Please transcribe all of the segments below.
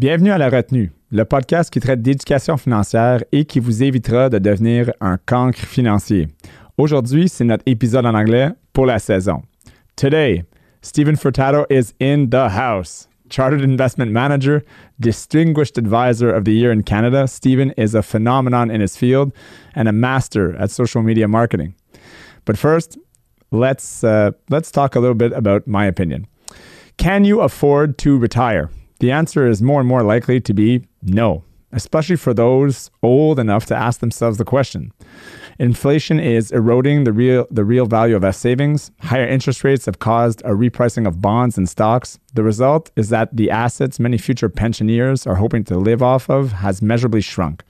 Bienvenue à La Retenue, le podcast qui traite d'éducation financière et qui vous évitera de devenir un cancre financier. Aujourd'hui, c'est notre épisode en anglais pour la saison. Today, Stephen Furtado is in the house. Chartered Investment Manager, Distinguished Advisor of the Year in Canada, Stephen is a phenomenon in his field and a master at social media marketing. But first, let's uh, let's talk a little bit about my opinion. Can you afford to retire? The answer is more and more likely to be no, especially for those old enough to ask themselves the question. Inflation is eroding the real the real value of S savings. Higher interest rates have caused a repricing of bonds and stocks. The result is that the assets many future pensioners are hoping to live off of has measurably shrunk.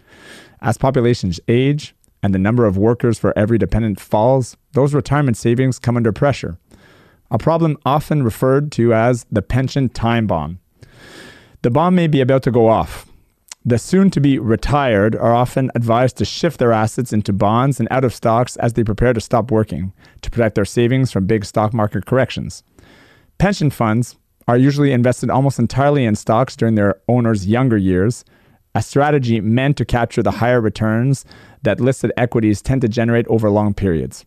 As populations age and the number of workers for every dependent falls, those retirement savings come under pressure. A problem often referred to as the pension time bomb. The bomb may be about to go off, the soon to be retired are often advised to shift their assets into bonds and out of stocks as they prepare to stop working to protect their savings from big stock market corrections. Pension funds are usually invested almost entirely in stocks during their owners' younger years, a strategy meant to capture the higher returns that listed equities tend to generate over long periods.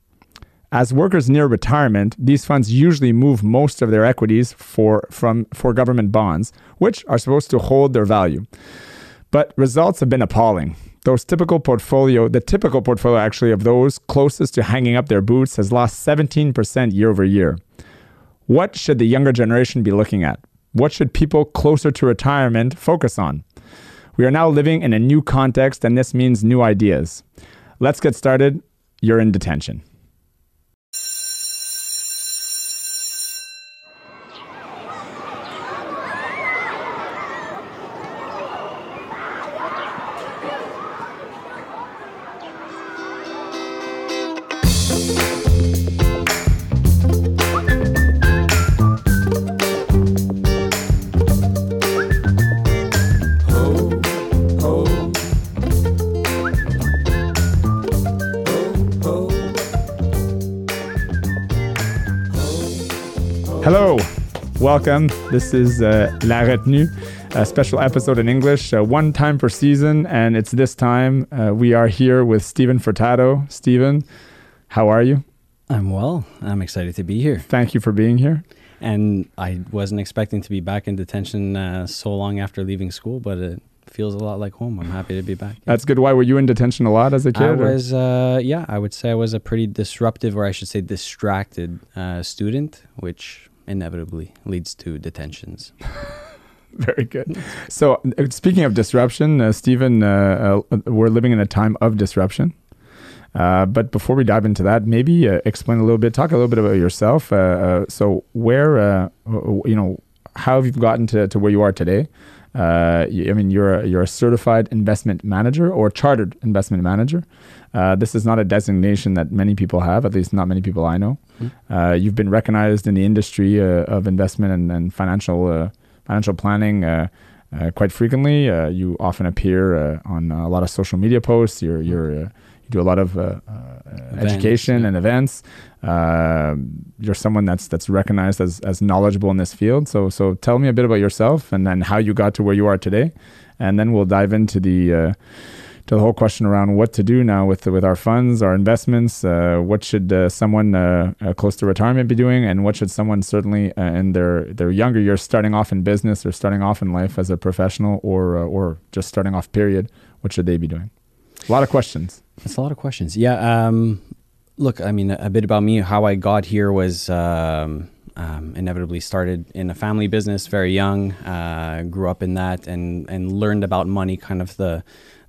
As workers near retirement, these funds usually move most of their equities for, from, for government bonds, which are supposed to hold their value. But results have been appalling. Those typical portfolio, the typical portfolio actually of those closest to hanging up their boots has lost 17% year over year. What should the younger generation be looking at? What should people closer to retirement focus on? We are now living in a new context, and this means new ideas. Let's get started. You're in detention. Welcome. This is uh, La Retenue, a special episode in English, uh, one time per season, and it's this time uh, we are here with Stephen Furtado. Stephen, how are you? I'm well. I'm excited to be here. Thank you for being here. And I wasn't expecting to be back in detention uh, so long after leaving school, but it feels a lot like home. I'm happy to be back. That's good. Why were you in detention a lot as a kid? I was, uh, yeah, I would say I was a pretty disruptive, or I should say, distracted uh, student, which inevitably leads to detentions. Very good. So, uh, speaking of disruption, uh, Stephen, uh, uh, we're living in a time of disruption. Uh, but before we dive into that, maybe uh, explain a little bit, talk a little bit about yourself. Uh, uh, so, where, uh, you know, how have you gotten to, to where you are today? Uh, I mean, you're a, you're a certified investment manager or chartered investment manager. Uh, this is not a designation that many people have, at least not many people I know. Uh, you've been recognized in the industry uh, of investment and, and financial uh, financial planning uh, uh, quite frequently. Uh, you often appear uh, on a lot of social media posts. You're, you're uh, you do a lot of uh, uh, education yeah. and events. Uh, you're someone that's that's recognized as as knowledgeable in this field. So so tell me a bit about yourself and then how you got to where you are today, and then we'll dive into the. To the whole question around what to do now with with our funds, our investments. Uh, what should uh, someone uh, uh, close to retirement be doing, and what should someone certainly uh, in their their younger years, starting off in business or starting off in life as a professional, or uh, or just starting off period, what should they be doing? A lot of questions. That's a lot of questions. Yeah. Um, look, I mean, a, bit about me. How I got here was um, um, inevitably started in a family business very young. Grew up in that and and learned about money kind of the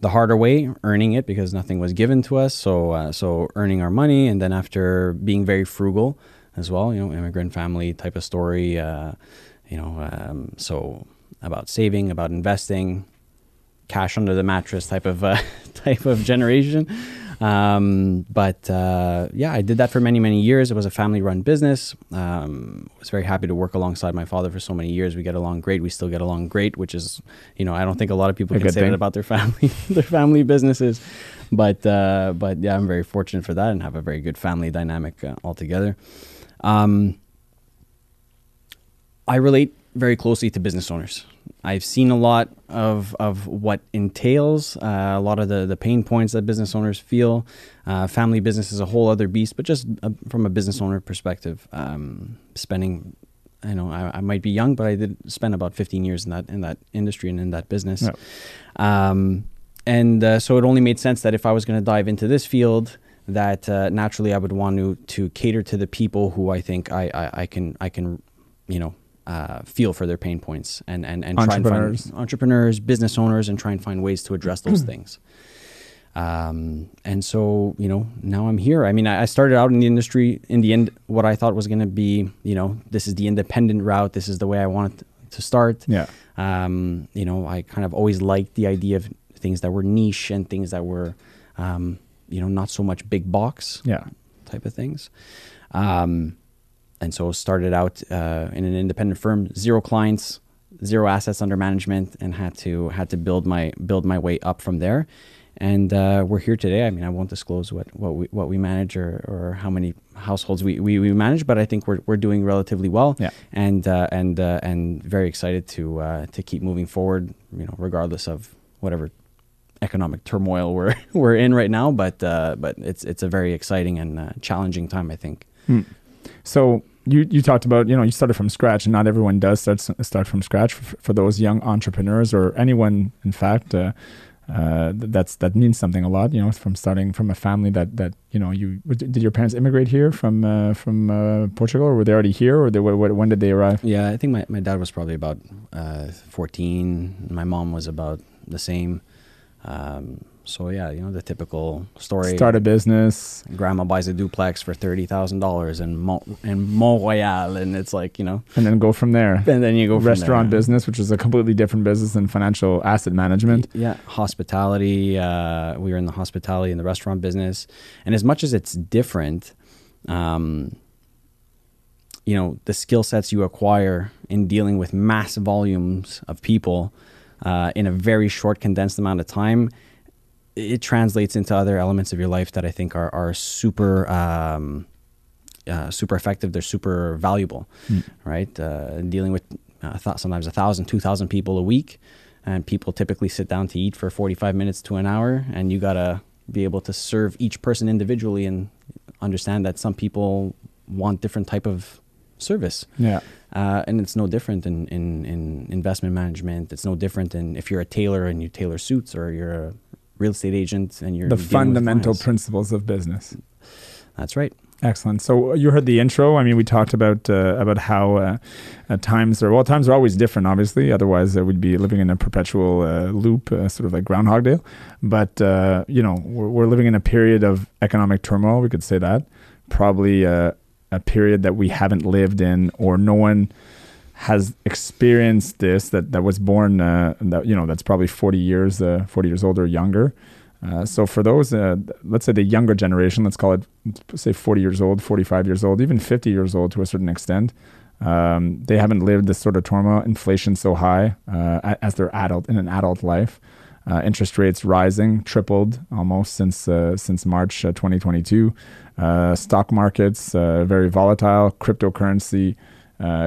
the harder way, earning it because nothing was given to us. So uh, so earning our money, and then after being very frugal as well. You know, immigrant family type of story. Uh, you know, um, so about saving, about investing, cash under the mattress type of uh, type of generation. Um, but uh, yeah, I did that for many many years. It was a family run business. Um, was very happy to work alongside my father for so many years. We get along great. We still get along great, which is you know I don't think a lot of people A can say thing. that about their family their family businesses. But uh, but yeah, I'm very fortunate for that and have a very good family dynamic uh, altogether. Um, I relate very closely to business owners. I've seen a lot of of what entails uh, a lot of the the pain points that business owners feel. Uh, family business is a whole other beast, but just uh, from a business owner perspective, um, spending. I know I, I, might be young, but I did spend about 15 years in that in that industry and in that business. Yeah. Um, and uh, so it only made sense that if I was going to dive into this field, that uh, naturally I would want to to cater to the people who I think I, I, I can I can you know uh, feel for their pain points and and, and try and find entrepreneurs, business owners, and try and find ways to address those things. Um, and so you know now I'm here. I mean, I, I started out in the industry in the end. What I thought was going to be, you know, this is the independent route. This is the way I wanted to start. Yeah. Um, you know, I kind of always liked the idea of things that were niche and things that were, um, you know, not so much big box. Yeah. Type of things. Um, and so started out uh, in an independent firm, zero clients, zero assets under management, and had to had to build my build my way up from there. And uh, we're here today. I mean, I won't disclose what, what we what we manage or, or how many households we, we, we manage, but I think we're, we're doing relatively well. Yeah. And uh, and uh, and very excited to uh, to keep moving forward. You know, regardless of whatever economic turmoil we're we're in right now. But uh, but it's it's a very exciting and challenging time. I think. Hmm. So you you talked about you know you started from scratch, and not everyone does start start from scratch. For, for those young entrepreneurs or anyone, in fact, uh, uh, that's that means something a lot. You know, from starting from a family that that you know you did your parents immigrate here from uh, from uh, Portugal, or were they already here, or they, when did they arrive? Yeah, I think my, my dad was probably about uh, fourteen. My mom was about the same. Um, so yeah, you know the typical story. Start a business. Grandma buys a duplex for thirty thousand dollars in Mont in Mont Royal, and it's like you know. And then go from there. And then you go restaurant there. business, which is a completely different business than financial asset management. Yeah, hospitality. Uh, we were in the hospitality and the restaurant business, and as much as it's different, um, you know, the skill sets you acquire in dealing with mass volumes of people uh, in a very short, condensed amount of time it translates into other elements of your life that I think are are super um, uh, super effective. They're super valuable, mm. right? Uh, dealing with uh, th- sometimes a thousand, two thousand people a week, and people typically sit down to eat for forty five minutes to an hour, and you gotta be able to serve each person individually and understand that some people want different type of service. Yeah. Uh, and it's no different in, in, in investment management. It's no different in if you're a tailor and you tailor suits or you're a real estate agent and you're the fundamental principles of business. That's right. Excellent. So you heard the intro. I mean, we talked about uh, about how uh, uh, times are well. Times are always different, obviously. Otherwise, uh, we'd be living in a perpetual uh, loop, uh, sort of like Groundhog Day. But you know, we're, we're, living in a period of economic turmoil. We could say that. Probably a period that we haven't lived in, or no one has experienced this that that was born uh, that you know that's probably 40 years uh, 40 years old or younger. Uh, so for those uh, let's say the younger generation let's call it say 40 years old 45 years old even 50 years old to a certain extent um, they haven't lived this sort of turmoil inflation so high uh, as their adult in an adult life uh, interest rates rising tripled almost since since March 2022 stock markets very volatile. Cryptocurrency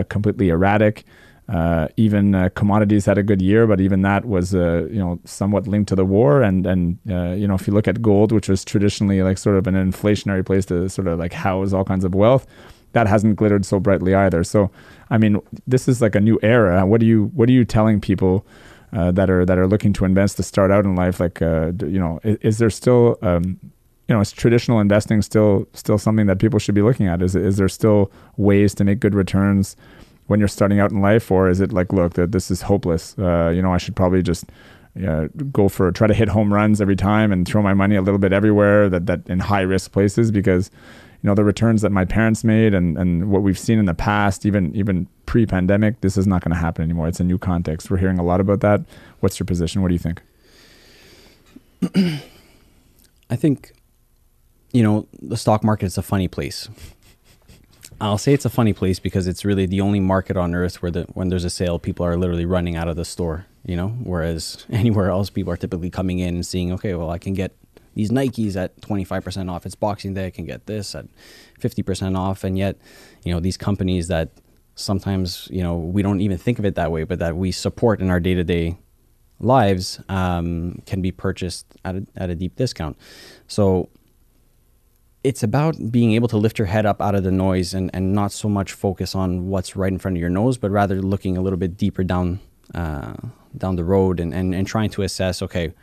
completely erratic. Uh, even uh, commodities had a good year, but even that was uh, you know somewhat linked to the war. And and uh, you know if you look at gold, which was traditionally like sort of an inflationary place to sort of like house all kinds of wealth, that hasn't glittered so brightly either. So I mean, this is like a new era. What are you what are you telling people? Uh, that are that are looking to invest to start out in life, like you know, is, is there still um, you know, is traditional investing still still something that people should be looking at? Is is there still ways to make good returns when you're starting out in life, or is it like, look, that this is hopeless? Uh, you know, I should probably just go for try to hit home runs every time and throw my money a little bit everywhere that that in high risk places because you know the returns that my parents made and and what we've seen in the past, even even pre pandemic, this is not going to happen anymore. It's a new context. We're hearing a lot about that. What's your position? What do you think? I think you know, the stock market is a funny place. I'll say it's a funny place because it's really the only market on earth where the when there's a sale, people are literally running out of the store. You know, whereas anywhere else, people are typically coming in and seeing, okay, well, I can get these Nikes at 25% off. It's Boxing Day, I can get this at 50% off, and yet, you know, these companies that sometimes you know we don't even think of it that way, but that we support in our day to day lives um, can be purchased at a, at a deep discount. So it's about being able to lift your head up out of the noise and, and not so much focus on what's right in front of your nose, but rather looking a little bit deeper down uh, down the road and, and, and trying to assess okay,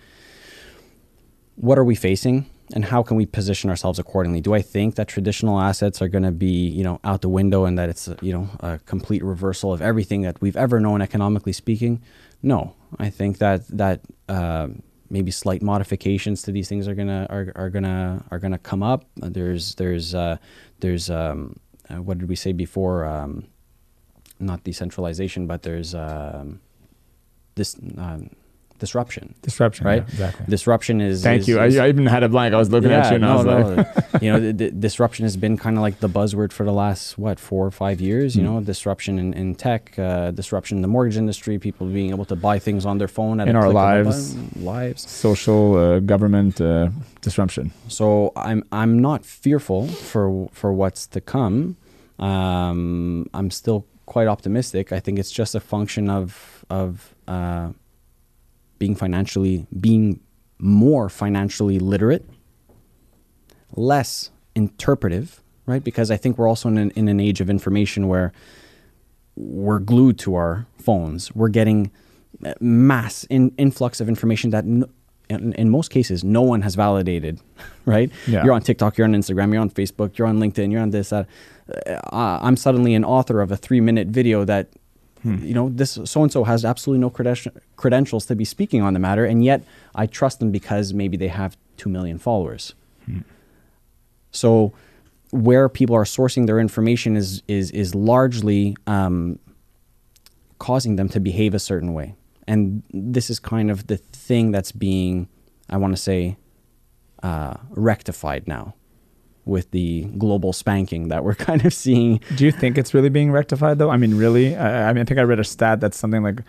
what are we facing? and how can we position ourselves accordingly? Do I think that traditional assets are going to be, you know, out the window and that it's, you know, a complete reversal of everything that we've ever known economically speaking? No, I think that that uh, maybe slight modifications to these things are gonna are, are gonna are gonna come up. There's there's uh, there's um, uh, what did we say before? Um, not decentralization, but there's um, this. Disruption. Disruption, right? yeah, exactly. Disruption is. Thank is- you. is- I, I even had a blank. I was looking at you and no, I was no. like, you know, the, the disruption has been kind of like the buzzword for the last what four or five years. You Mm. know, disruption in, in tech, uh, disruption in the mortgage industry, people being able to buy things on their phone at In a our click of lives. button, lives. social uh, government uh, disruption. So I'm I'm not fearful for for what's to come. Um, I'm still quite optimistic. I think it's just a function of of uh, being financially being more financially literate, less interpretive, right? Because I think we're also in an, in an age of information where we're glued to our phones. We're getting mass in, influx of information that no, in, in most cases no one has validated, right? Yeah. You're on TikTok, you're on Instagram, you're on Facebook, you're on LinkedIn, you're on this, that. Uh, I'm suddenly an author of a three minute video that, you know, this so and so has absolutely no creden- credentials to be speaking on the matter, and yet I trust them because maybe they have two million followers. So where people are sourcing their information is is is largely um, causing them to behave a certain way, and this is kind of the thing that's being, I want to say, uh, rectified now with the global spanking that we're kind of seeing. Do you think it's really being rectified though? I mean, really? I, I mean, I think I read a stat that's something like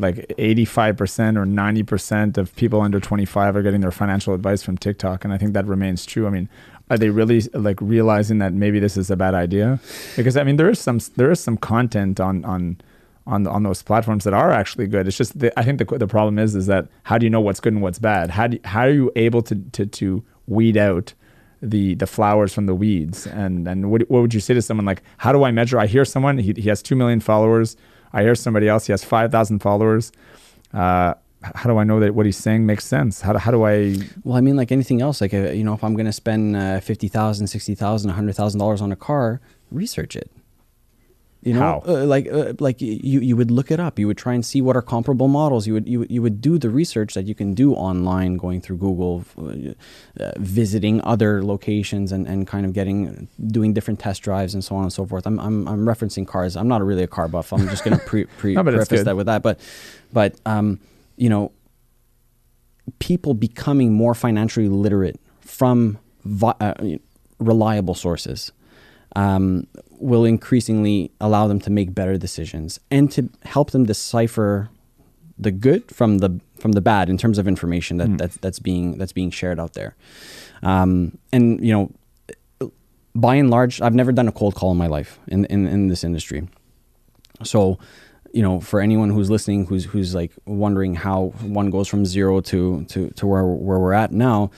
like 85% or 90% of people under 25 are getting their financial advice from TikTok and I think that remains true. I mean, are they really like realizing that maybe this is a bad idea? Because I mean, there is some there is some content on on on on those platforms that are actually good. It's just the, I think the the problem is is that how do you know what's good and what's bad? How do how are you able to to to weed out the the flowers from the weeds. And and what, what would you say to someone like how do i measure? I hear someone he, he has 2 million followers. I hear somebody else he has 5000 followers. Uh, how do i know that what he's saying makes sense? How do, how do i Well, I mean, like anything else, like uh, you know, if I'm going to spend uh, fifty thousand, sixty thousand, a hundred thousand dollars on a car, research it. You know, How? Uh, like uh, like you you would look it up. You would try and see what are comparable models. You would you you would do the research that you can do online, going through Google, uh, uh, visiting other locations, and, and kind of getting doing different test drives and so on and so forth. I'm I'm, I'm referencing cars. I'm not really a car buff. I'm just going to pre, pre No, preface that with that. But but um, you know, people becoming more financially literate from vi- uh, reliable sources um, will increasingly allow them to make better decisions and to help them decipher the good from the from the bad in terms of information that, that that's being that's being shared out there. Um, and you know, by and large, I've never done a cold call in my life in in, in this industry. So, you know, for anyone who's listening, who's who's like wondering how one goes from zero to to to where where we're at now,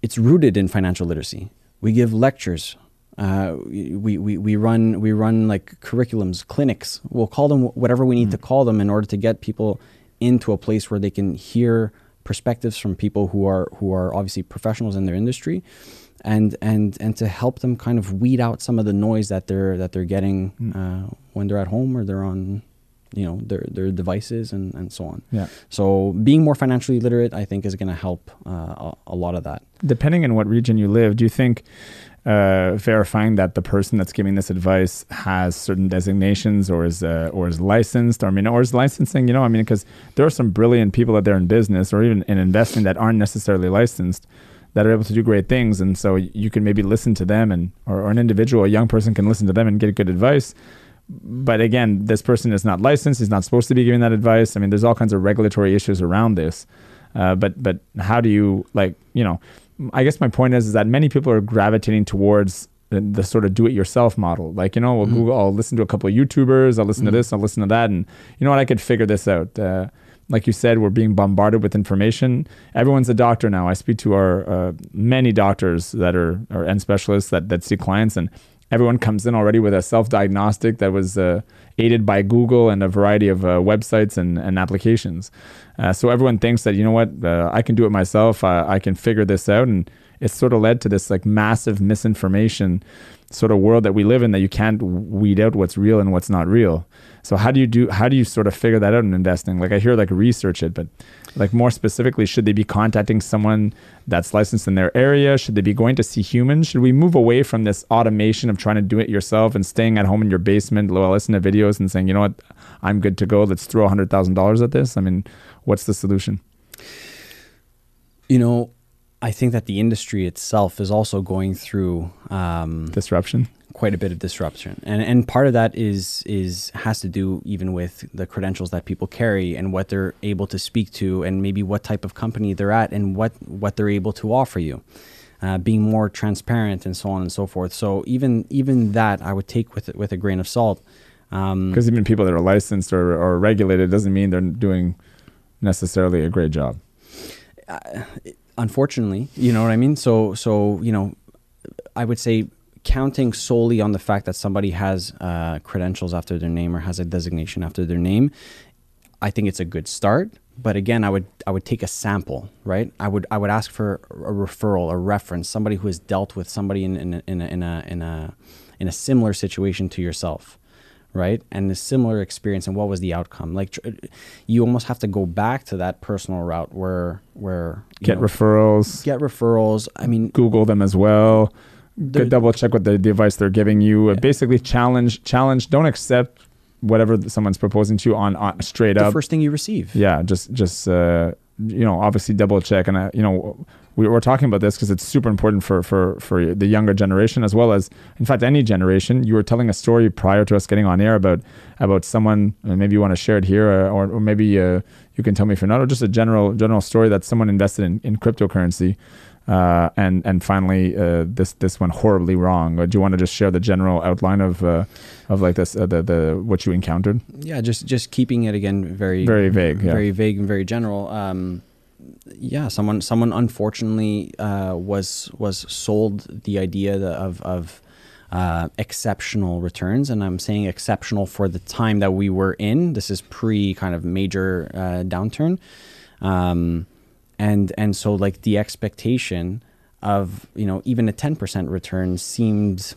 it's rooted in financial literacy. We give lectures. Uh, we, we, we run we run like curriculums, clinics. We'll call them whatever we need to call them in order to get people into a place where they can hear perspectives from people who are who are obviously professionals in their industry, and and and to help them kind of weed out some of the noise that they're that they're getting uh, when they're at home or they're on, you know, their their devices and and so on. Yeah. So being more financially literate, I think, is going to help uh, a, a lot of that. depending on what region you live, do you think uh, verifying that the person that's giving this advice has certain designations or is uh, or is licensed? Or I mean, or is licensing? You know, I mean, because there are some brilliant people out there in business or even in investing that aren't necessarily licensed that are able to do great things, and so you can maybe listen to them, and or, or an individual, a young person, can listen to them and get good advice. But again, this person is not licensed. He's not supposed to be giving that advice. I mean, there's all kinds of regulatory issues around this. Uh, but but how do you like you know? I guess my point is, is that many people are gravitating towards the sort of do-it-yourself model. Like you know, well, Google. I'll listen to a couple of YouTubers. I'll listen to this. I'll listen to that, and you know what? I could figure this out. Uh, like you said, we're being bombarded with information. Everyone's a doctor now. I speak to our uh, many doctors that are or and specialists that that see clients, and everyone comes in already with a self-diagnostic that was uh, aided by Google and a variety of uh, websites and, and applications. Uh, so everyone thinks that you know what, uh, I can do it myself. I can figure this out, and it's sort of led to this like massive misinformation sort of world that we live in that you can't weed out what's real and what's not real. So how do you do how do you sort of figure that out in investing? Like I hear like research it, but like more specifically, should they be contacting someone that's licensed in their area? Should they be going to see humans? Should we move away from this automation of trying to do it yourself and staying at home in your basement, listen to videos and saying, you know what, I'm good to go. Let's throw hundred thousand dollars at this. I mean, what's the solution? You know, I think that the industry itself is also going through um, disruption, quite a bit of disruption, and and part of that is is has to do even with the credentials that people carry and what they're able to speak to, and maybe what type of company they're at, and what what they're able to offer you. Uh, being more transparent and so on and so forth. So even even that I would take with with a grain of salt. Because um, even people that are licensed or, or regulated doesn't mean they're doing necessarily a great job. Uh, unfortunately, you know what I mean? So, so, you know, I would say counting solely on the fact that somebody has uh, credentials after their name or has a designation after their name, I think it's a good start. But again, I would I would take a sample, right? I would I would ask for a referral, a reference, somebody who has dealt with somebody in in in a, in a, in a, in a similar situation to yourself right? And a similar experience, and what was the outcome? Like, you almost have to go back to that personal route where where get know, referrals, get referrals. I mean, Google them as well. double check what the device they're giving you. Yeah. Basically, challenge challenge. Don't accept whatever someone's proposing to you on, on straight the up. First thing you receive. Yeah, just just uh, you know, obviously double check and uh, you know we were talking about this because it's super important for, for, for the younger generation as well as in fact any generation you were telling a story prior to us getting on air about about someone maybe you want to share it here or, or, or maybe uh, you can tell me if you're not or just a general general story that someone invested in, in cryptocurrency uh, and and finally uh, this this went horribly wrong. do you want to just share the general outline of uh, of like this uh, the the what you encountered? Yeah, just just keeping it again very very vague, very yeah. vague and very general. Um, yeah, someone someone unfortunately uh, was was sold the idea of of uh, exceptional returns, and I'm saying exceptional for the time that we were in. This is pre kind of major uh, downturn, um, and and so like the expectation of you know even a 10% return seemed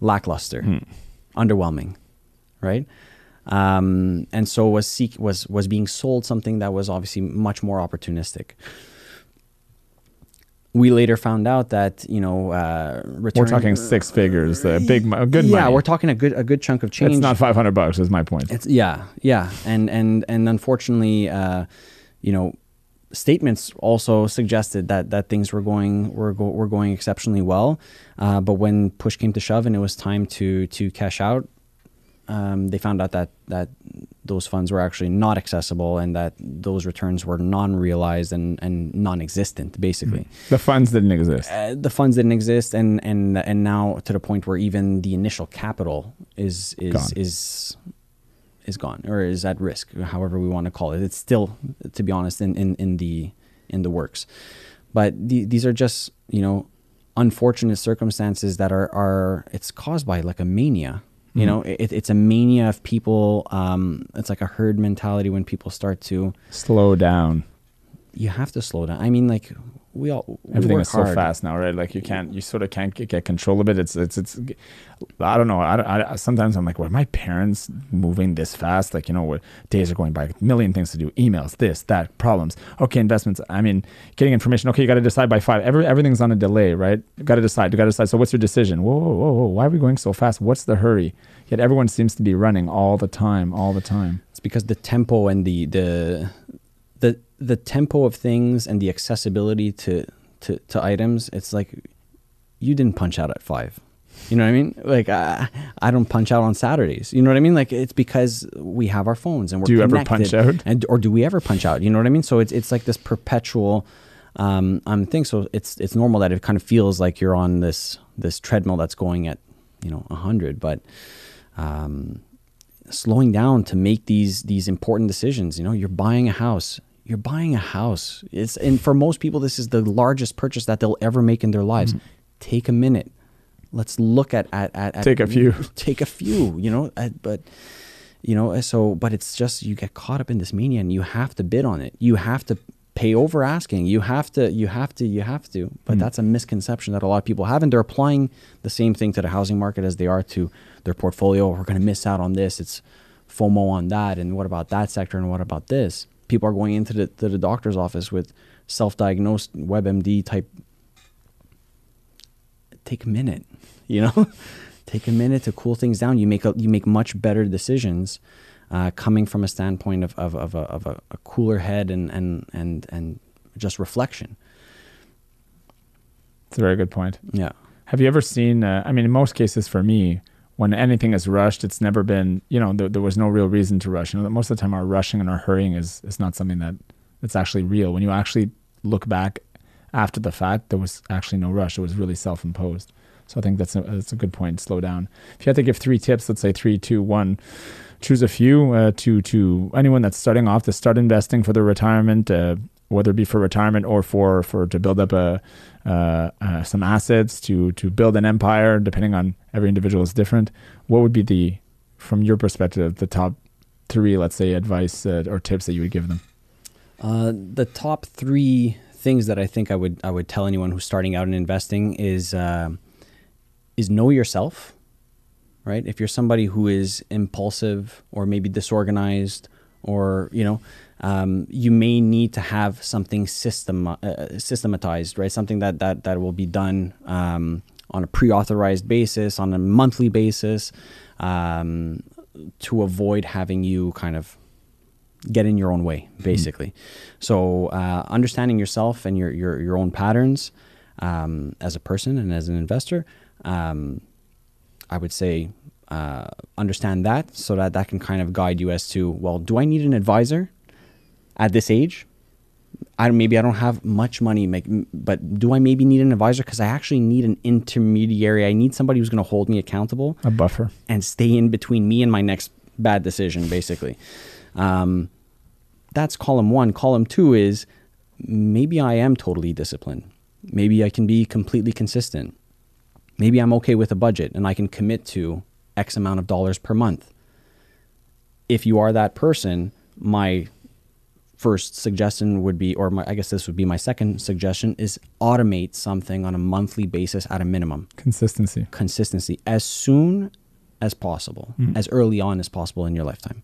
lackluster, hmm. underwhelming, right? Um, and so was seek was was being sold something that was obviously much more opportunistic. We later found out that you know uh, return, we're talking six figures, a big, good yeah, money. we're talking a good a good chunk of change. It's not five hundred bucks. Is my point. It's yeah, yeah, and and and unfortunately, uh, you know, statements also suggested that that things were going were, go, were going exceptionally well, uh, but when push came to shove and it was time to to cash out, um, they found out that that those funds were actually not accessible and that those returns were non-realized and, and non-existent basically mm. the funds didn't exist uh, the funds didn't exist and and and now to the point where even the initial capital is is gone. is is gone or is at risk however we want to call it it's still to be honest in in, in the in the works but the, these are just you know unfortunate circumstances that are are it's caused by like a mania you know, mm-hmm. it, it's a mania of people. Um, it's like a herd mentality when people start to slow down. You have to slow down. I mean, like we all we everything is hard. so fast now, right? Like you can't, you sort of can't get, get control of it. It's, it's, it's. I don't know. I, I sometimes I'm like, were my parents moving this fast? Like you know, where days are going by, a million things to do, emails, this, that, problems. Okay, investments. I mean, getting information. Okay, you got to decide by five. Every everything's on a delay, right? You Got to decide. You got to decide. So what's your decision? Whoa, whoa, whoa, whoa! Why are we going so fast? What's the hurry? Yet everyone seems to be running all the time, all the time. It's because the tempo and the the the tempo of things and the accessibility to to, to items. It's like you didn't punch out at five. You know what I mean? Like I, I don't punch out on Saturdays. You know what I mean? Like it's because we have our phones and we're. Do you connected. ever punch out? And or do we ever punch out? You know what I mean? So it's it's like this perpetual um, I'm thinking so it's it's normal that it kind of feels like you're on this this treadmill that's going at you know hundred, but um, slowing down to make these these important decisions. You know, you're buying a house. You're buying a house. It's and for most people, this is the largest purchase that they'll ever make in their lives. Mm-hmm. Take a minute. Let's look at at, at, at take a few. Take a few. You know, but you know so but it's just you get caught up in this mania and you have to bid on it you have to pay over asking you have to you have to you have to but mm. that's a misconception that a lot of people have and they're applying the same thing to the housing market as they are to their portfolio we're going to miss out on this it's fomo on that and what about that sector and what about this people are going into the, to the doctor's office with self-diagnosed webmd type take a minute you know take a minute to cool things down. You make a, you make much better decisions uh, coming from a standpoint of, of, of, a, of a, a, cooler head and, and, and, and just reflection. It's a very good point. Yeah. Have you ever seen, uh, I mean, in most cases for me, when anything is rushed, it's never been, you know, there, there was no real reason to rush. You know, most of the time our rushing and our hurrying is, is not something that it's actually real. When you actually look back after the fact, there was actually no rush. It was really self-imposed. So I think that's a, that's a good point. Slow down. If you had to give three tips, let's say three, two, one, choose a few uh, to to anyone that's starting off to start investing for their retirement, uh, whether it be for retirement or for for to build up a uh, uh, some assets to to build an empire. Depending on every individual is different. What would be the from your perspective the top three, let's say, advice uh, or tips that you would give them? Uh, the top three things that I think I would I would tell anyone who's starting out in investing is is know yourself, right? If you're somebody who is impulsive or maybe disorganized, or you know, um, you may need to have something system uh, systematized, right? Something that that that will be done um, on a pre-authorized basis, on a monthly basis, um, to avoid having you kind of get in your own way, basically. Mm-hmm. So uh, understanding yourself and your your your own patterns um, as a person and as an investor um, I would say uh, understand that so that that can kind of guide you as to well, do I need an advisor at this age? I maybe I don't have much money, make, but do I maybe need an advisor because I actually need an intermediary? I need somebody who's going to hold me accountable, a buffer, and stay in between me and my next bad decision, basically. Um, that's column one. Column two is maybe I am totally disciplined. Maybe I can be completely consistent. Maybe I'm okay with a budget and I can commit to X amount of dollars per month. If you are that person, my first suggestion would be, or my, I guess this would be my second suggestion, is automate something on a monthly basis at a minimum. Consistency. Consistency as soon as possible, mm. as early on as possible in your lifetime.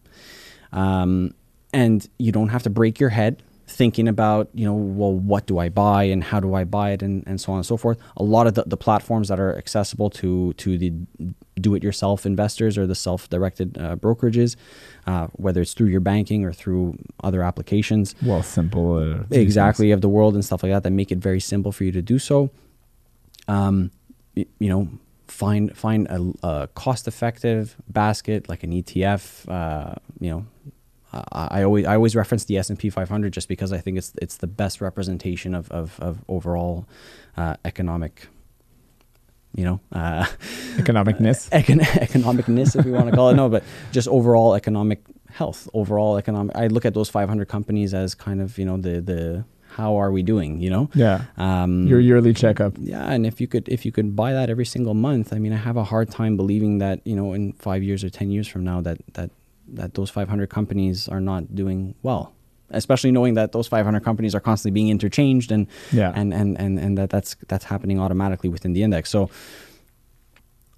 Um, and you don't have to break your head thinking about, you know, well, what do I buy and how do I buy it and, and so on and so forth. A lot of the, the platforms that are accessible to, to the do-it-yourself investors or the self-directed uh, brokerages, uh, whether it's through your banking or through other applications. Well, simple. Uh, exactly, of the world and stuff like that that make it very simple for you to do so. Um, you, you know, find find a, a cost-effective basket like an ETF. Uh, you know, I always I always reference the S and P 500 just because I think it's it's the best representation of of, of overall uh, economic, you know, uh, economicness, econ- economicness if we want to call it. No, but just overall economic health, overall economic. I look at those 500 companies as kind of you know the the how are we doing you know yeah um, your yearly checkup yeah and if you could if you could buy that every single month i mean i have a hard time believing that you know in five years or ten years from now that that that those 500 companies are not doing well especially knowing that those 500 companies are constantly being interchanged and yeah. and, and and and that that's that's happening automatically within the index. So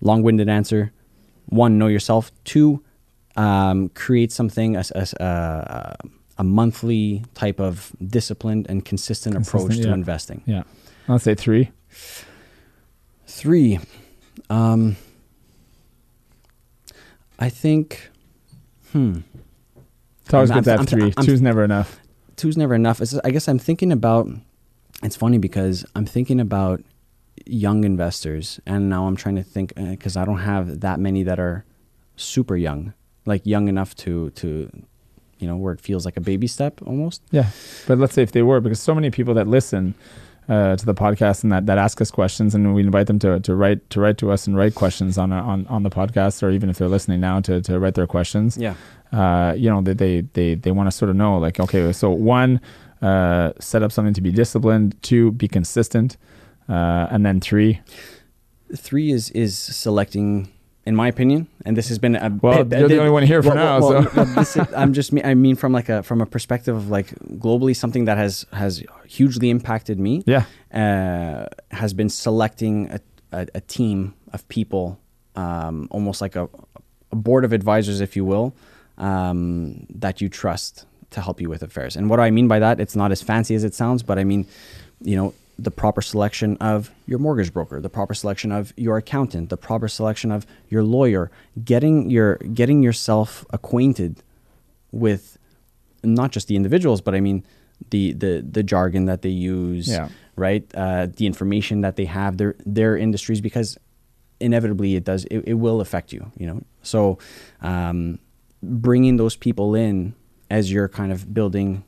long-winded answer. One know yourself. Two um, create something as, as uh, a monthly type of disciplined and consistent, consistent approach to yeah. investing. Yeah. I'll say three. Three. Um, i think Hmm. It's always good to have I'm, 3 I'm, two's never enough. Two's never enough. It's, I guess I'm thinking about. It's funny because I'm thinking about young investors, and now I'm trying to think because uh, I don't have that many that are super young, like young enough to to you know where it feels like a baby step almost. Yeah, but let's say if they were, because so many people that listen uh, to the podcast and that, that ask us questions, and we invite them to, to write to write to us and write questions on on on the podcast, or even if they're listening now to to write their questions. Yeah. Uh, you know, they they they, they want to sort of know like, okay, so one, uh, set up something to be disciplined. Two, be consistent, uh, and then three. Three is is selecting in my opinion, and this has been a well, you're the only one here for well, now. Well, so. well, is, I'm just I mean from like a from a perspective of like globally something that has has hugely impacted me. Yeah, uh, has been selecting a, a, a team of people, um, almost like a, a, board of advisors, if you will, um, that you trust to help you with affairs. And what do I mean by that? It's not as fancy as it sounds, but I mean, you know, the proper selection of your mortgage broker, the proper selection of your accountant, the proper selection of your lawyer, getting your getting yourself acquainted with not just the individuals, but I mean the the the jargon that they use, yeah. right? Uh, the information that they have, their their industries, because inevitably it does it, it will affect you, you know. So um, bringing those people in as you're kind of building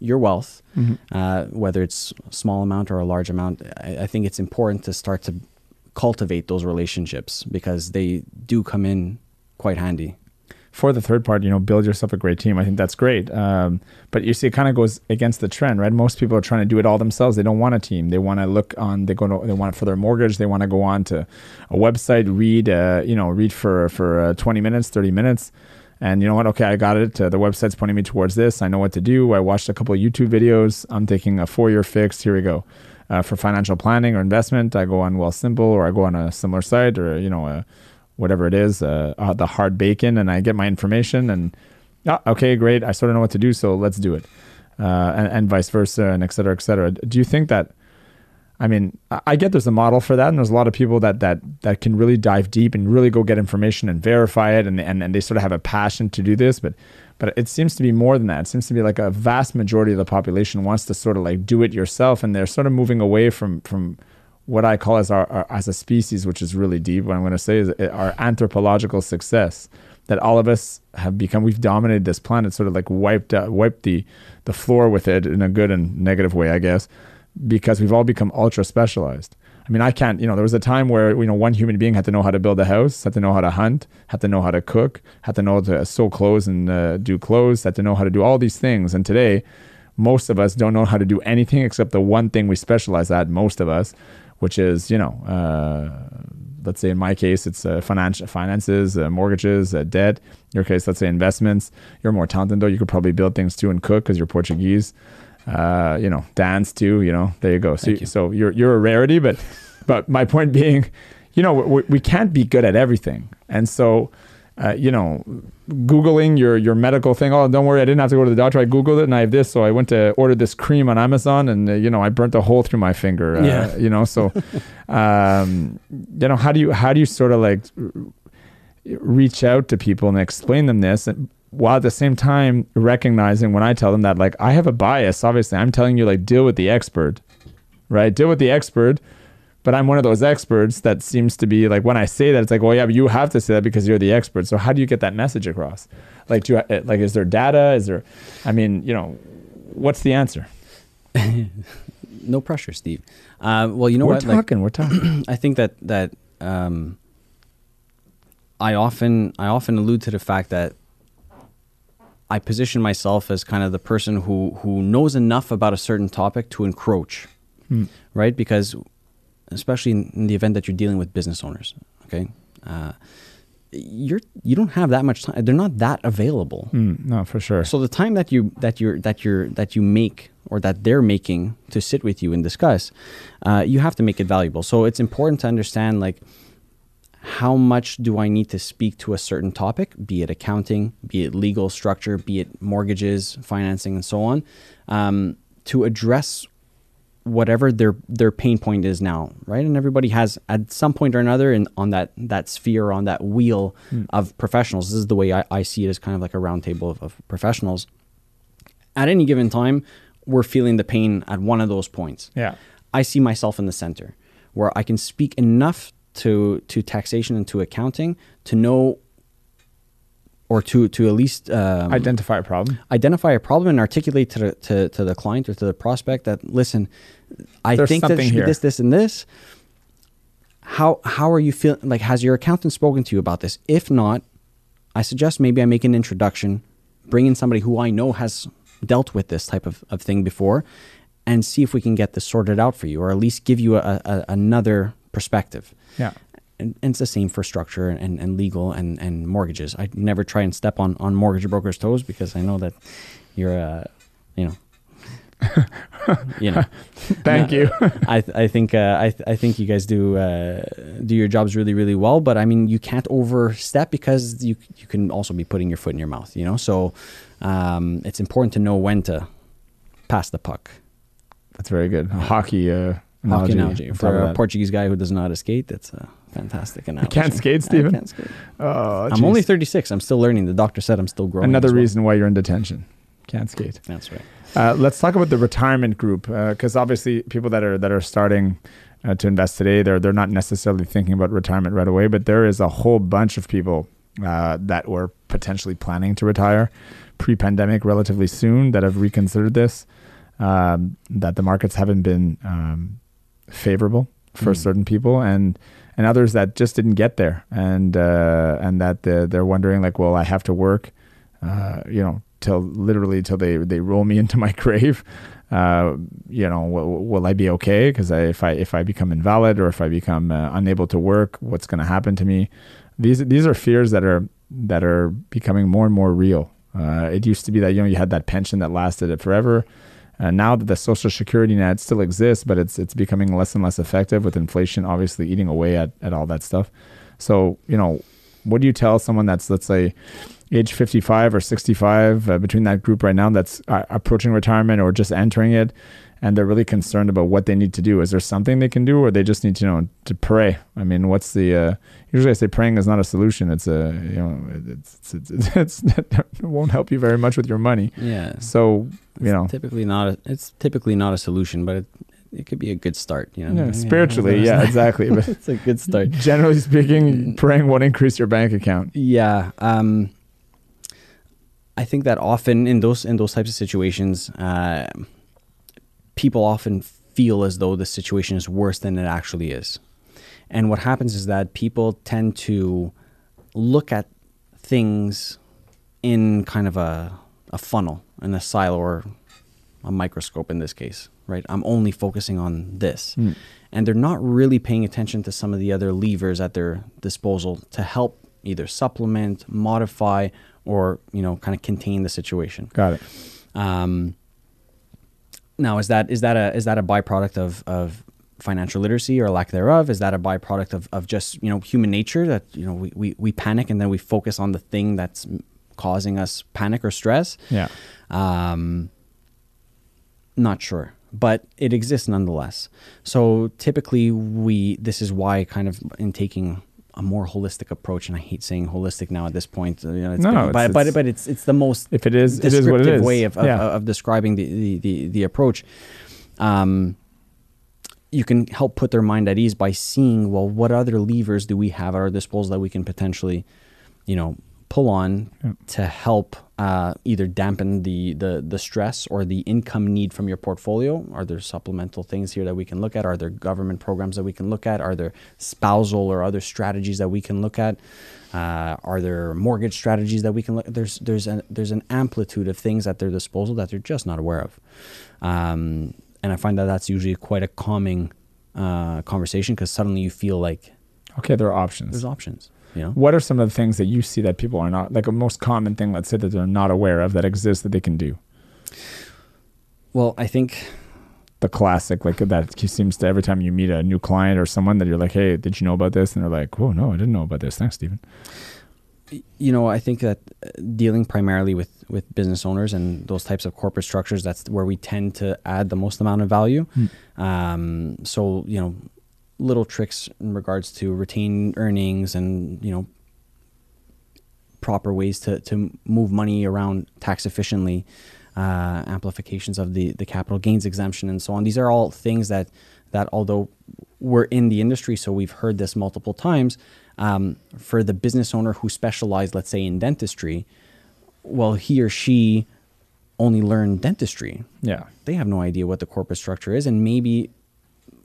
your wealth, mm-hmm. uh, whether it's a small amount or a large amount, I, I, think it's important to start to cultivate those relationships because they do come in quite handy. For the third part, you know, build yourself a great team. I think that's great. Um, but you see, it kind of goes against the trend, right? Most people are trying to do it all themselves. They don't want a team. They want to look on. They go. To, they want it for their mortgage. They want to go on to a website, read. Uh, you know, read for for uh, twenty minutes, thirty minutes and you know what? Okay, I got it. Uh, the website's pointing me towards this. I know what to do. I watched a couple of YouTube videos. I'm taking a four year fix. Here we go. Uh, for financial planning or investment, I go on Wealthsimple or I go on a similar site or, you know, uh, whatever it is, uh, uh, the Hardbacon, and I get my information and, oh, okay, great. I sort of know what to do. So let's do it. And, and vice versa and et cetera, et cetera. Do you think that I mean, I get there's a model for that, and there's a lot of people that that that can really dive deep and really go get information and verify it, and and, and they sort of have a passion to do this. But but it seems to be more than that. It seems to be like a vast majority of the population wants to sort of like do it yourself, and they're sort of moving away from from what I call as our, our as a species, which is really deep. What I'm going to say is our anthropological success that all of us have become. We've dominated this planet, sort of like wiped uh, wiped the the floor with it in a good and negative way, I guess because we've all become ultra specialized. I mean, I can't, you know, there was a time where, you know, one human being had to know how to build a house, had to know how to hunt, had to know how to cook, had to know how to sew clothes and uh, do clothes, had to know how to do all these things. And today, most of us don't know how to do anything except the one thing we specialize at, most of us, which is, you know, uh, let's say in my case, it's uh, financial finances, uh, mortgages, uh, debt. In your case, let's say investments. You're more talented though. You could probably build things too and cook because you're Portuguese uh, you know, dance too. You know, there you go. So, you. so you're you're a rarity, but but my point being, you know, we, we can't be good at everything, and so. Uh, you know, googling your your medical thing. Oh, don't worry, I didn't have to go to the doctor. I googled it and I have this, so I went to order this cream on Amazon, and uh, you know, I burnt a hole through my finger. Uh, yeah. You know, so, um, you know, how do you how do you sort of like reach out to people and explain them this, and, while at the same time recognizing when I tell them that like I have a bias, obviously I'm telling you like deal with the expert, right? Deal with the expert. But I'm one of those experts that seems to be like when I say that it's like, well, yeah, but you have to say that because you're the expert. So how do you get that message across? Like, do you, eh, like is there data? Is there? I mean, you know, what's the answer? no pressure, Steve. Uh, well, you know we're what? Talking, like, we're talking. I think that that um, I often I often allude to the fact that I position myself as kind of the person who who knows enough about a certain topic to encroach, hmm. right? Because especially in, in, the event that you're dealing with business owners, okay, uh, you're you don't have that much time. They're not that available. Mm, no, for sure. So the time that you that you're that you're that you make or that they're making to sit with you and discuss, uh, you have to make it valuable. So it's important to understand like how much do I need to speak to a certain topic, be it accounting, be it legal structure, be it mortgages, financing, and so on, um, to address whatever their their pain point is now, right? And everybody has at some point or another in on that that sphere on that wheel mm. of professionals. This is the way I, I, see it as kind of like a roundtable of, of professionals. At any given time, we're feeling the pain at one of those points. Yeah. I see myself in the center where I can speak enough to to taxation and to accounting to know or to to at least um, Identify a problem. identify a problem and articulate to the to, to the client or to the prospect that listen, I There's think that it should be this, this, and this. How how are you feeling? Like, has your accountant spoken to you about this? If not, I suggest maybe I make an introduction, bring in somebody who I know has dealt with this type of, of thing before, and see if we can get this sorted out for you, or at least give you a, a, another perspective. Yeah. And, and it's the same for structure and, and legal and, and mortgages. I never try and step on, on mortgage brokers' toes because I know that you're, uh, you know, you know. Thank you. I, th- I think uh, I, th- I think you guys do uh, do your jobs really really well, but I mean you can't overstep because you you can also be putting your foot in your mouth, you know. So um, it's important to know when to pass the puck. That's very good. A hockey uh, Hockey analogy. analogy on top for a. Portuguese guy who does not skate. That's a fantastic analogy. can't skate, Stephen. I can't skate. Oh, I'm geez. only 36. I'm still learning. The doctor said I'm still growing. Another well. reason why you're in detention. Can't skate. That's right. Uh, let's talk about the retirement group because obviously people that are that are starting uh, to invest today, they're they're not necessarily thinking about retirement right away, but there is a whole bunch of people uh, that were potentially planning to retire pre-pandemic relatively soon that have reconsidered this. Um, that the markets haven't been um, favorable for Mm. certain people and and others that just didn't get there. And uh, and that they're, they're wondering like well I have to work uh, you know till literally till they they roll me into my grave. Uh, you know will, will I be okay? Because I, if I if I become invalid or if I become uh, unable to work what's going to happen to me? These these are fears that are that are becoming more and more real. Uh, it used to be that you know you had that pension that lasted it forever uh, now that the social security net still exists, but it's it's becoming less and less effective with inflation obviously eating away at, at all that stuff. So you know, what do you tell someone that's let's say age 55 or 65 uh, between that group right now that's uh, approaching retirement or just entering it and they're really concerned about what they need to do is there something they can do or they just need to you know to pray i mean what's the uh, usually i say praying is not a solution it's a you know it's it's, it's, it's it won't help you very much with your money Yeah. so you know typically not a, it's typically not a solution, but it, it could be a good start. You know, yeah, spiritually yeah exactly but it's a good start. generally speaking praying won't increase your bank account Yeah. Um, I think that often in those in those types of situations, uh, people often feel as though the situation is worse than it actually is. And what happens is that people tend to look at things in kind of a, a funnel, in a silo or a microscope in this case, right? I'm only focusing on this. Mm. And they're not really paying attention to some of the other levers at their disposal to help either supplement, modify, or, you know, kind of contain the situation. got it Um, now, is that is that a is that a byproduct of of financial literacy or lack thereof? Is that a byproduct of, of just you know human nature that you know we, we, we panic and then we focus on the thing that's causing us panic or stress? yeah Um, not sure, but it exists nonetheless. So typically, we this is why kind of in taking a more holistic approach, and I hate saying holistic now at this point. You know, it's No, been- it's- but, but it's- but it's it's the most if it is it is what it descriptive way of, of, yeah. of describing the, the, the, the approach. Um, you can help put their mind at ease by seeing, well, what other levers do we have at our disposal that we can potentially, you know, pull on Yeah. to help uh, either dampen the, the the stress or the income need from your portfolio? Are there supplemental things here that we can look at? Are there government programs that we can look at? Are there spousal or other strategies that we can look at? Uh, are there mortgage strategies that we can look? There's there's an there's an amplitude of things at their disposal that they're just not aware of, um, and I find that that's usually quite a calming uh, conversation because suddenly you feel like okay there are options there's options. What are some of the things that you see that people are not like a most common thing let's say that they're not aware of that exists that they can do? Well, I think the classic like that seems to every time you meet a new client or someone that you're like hey did you know about this? And they're like oh no i didn't know about this. Thanks stephen you know, I think that uh, dealing primarily with with business owners and those types of corporate structures, that's where we tend to add the most amount of value. Um, so you know, little tricks in regards to retain earnings and you know proper ways to to move money around tax efficiently, uh, amplifications of the the capital gains exemption and so on. These are all things that that although we're in the industry, so we've heard this multiple times. Um, for the business owner who specialized, let's say, in dentistry, well, he or she only learned dentistry. Yeah. They have no idea what the corporate structure is, and maybe,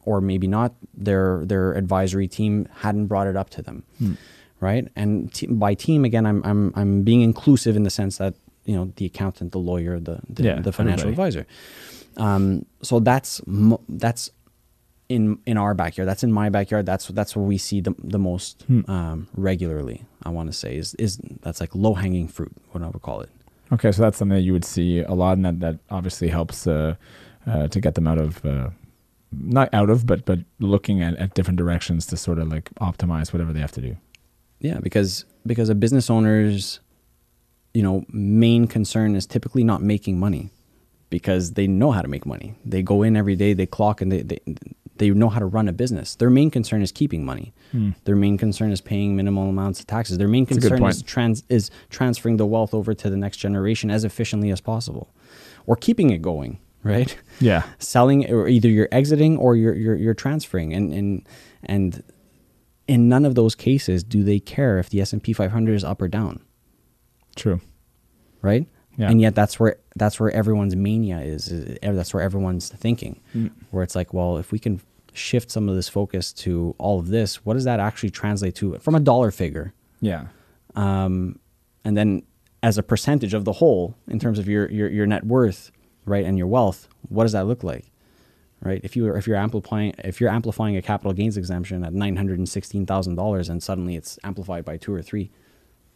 or maybe not, their their advisory team hadn't brought it up to them, right? And te- by team again, I'm I'm I'm being inclusive in the sense that you know the accountant, the lawyer, the the, Yeah, the financial everybody. advisor. Um, so that's that's in in our backyard. That's in my backyard. That's that's what we see the the most um, regularly. I want to say is is that's like low hanging fruit, what I would call it. Okay, so that's something that you would see a lot, and that, that obviously helps uh, uh, to get them out of, uh, not out of, but but looking at, at different directions to sort of like optimize whatever they have to do. Yeah, because because a business owner's you know main concern is typically not making money because they know how to make money. They go in every day, they clock, and they they, they know how to run a business. Their main concern is keeping money. Hmm. Their main concern is paying minimal amounts of taxes. Their main concern is trans is transferring the wealth over to the next generation as efficiently as possible, or keeping it going. Right? Yeah, selling or either you're exiting or you're you're, you're transferring. And and and in none of those cases do they care if the S&P 500 is up or down. True. right? Yeah. and yet that's where that's where everyone's mania is, is that's where everyone's thinking. Where it's like well if we can shift some of this focus to all of this what does that actually translate to from a dollar figure? Yeah, um, and then as a percentage of the whole in terms of your, your your net worth right and your wealth what does that look like right if you if you're amplifying if you're amplifying a capital gains exemption at $916,000 and suddenly it's amplified by 2 or 3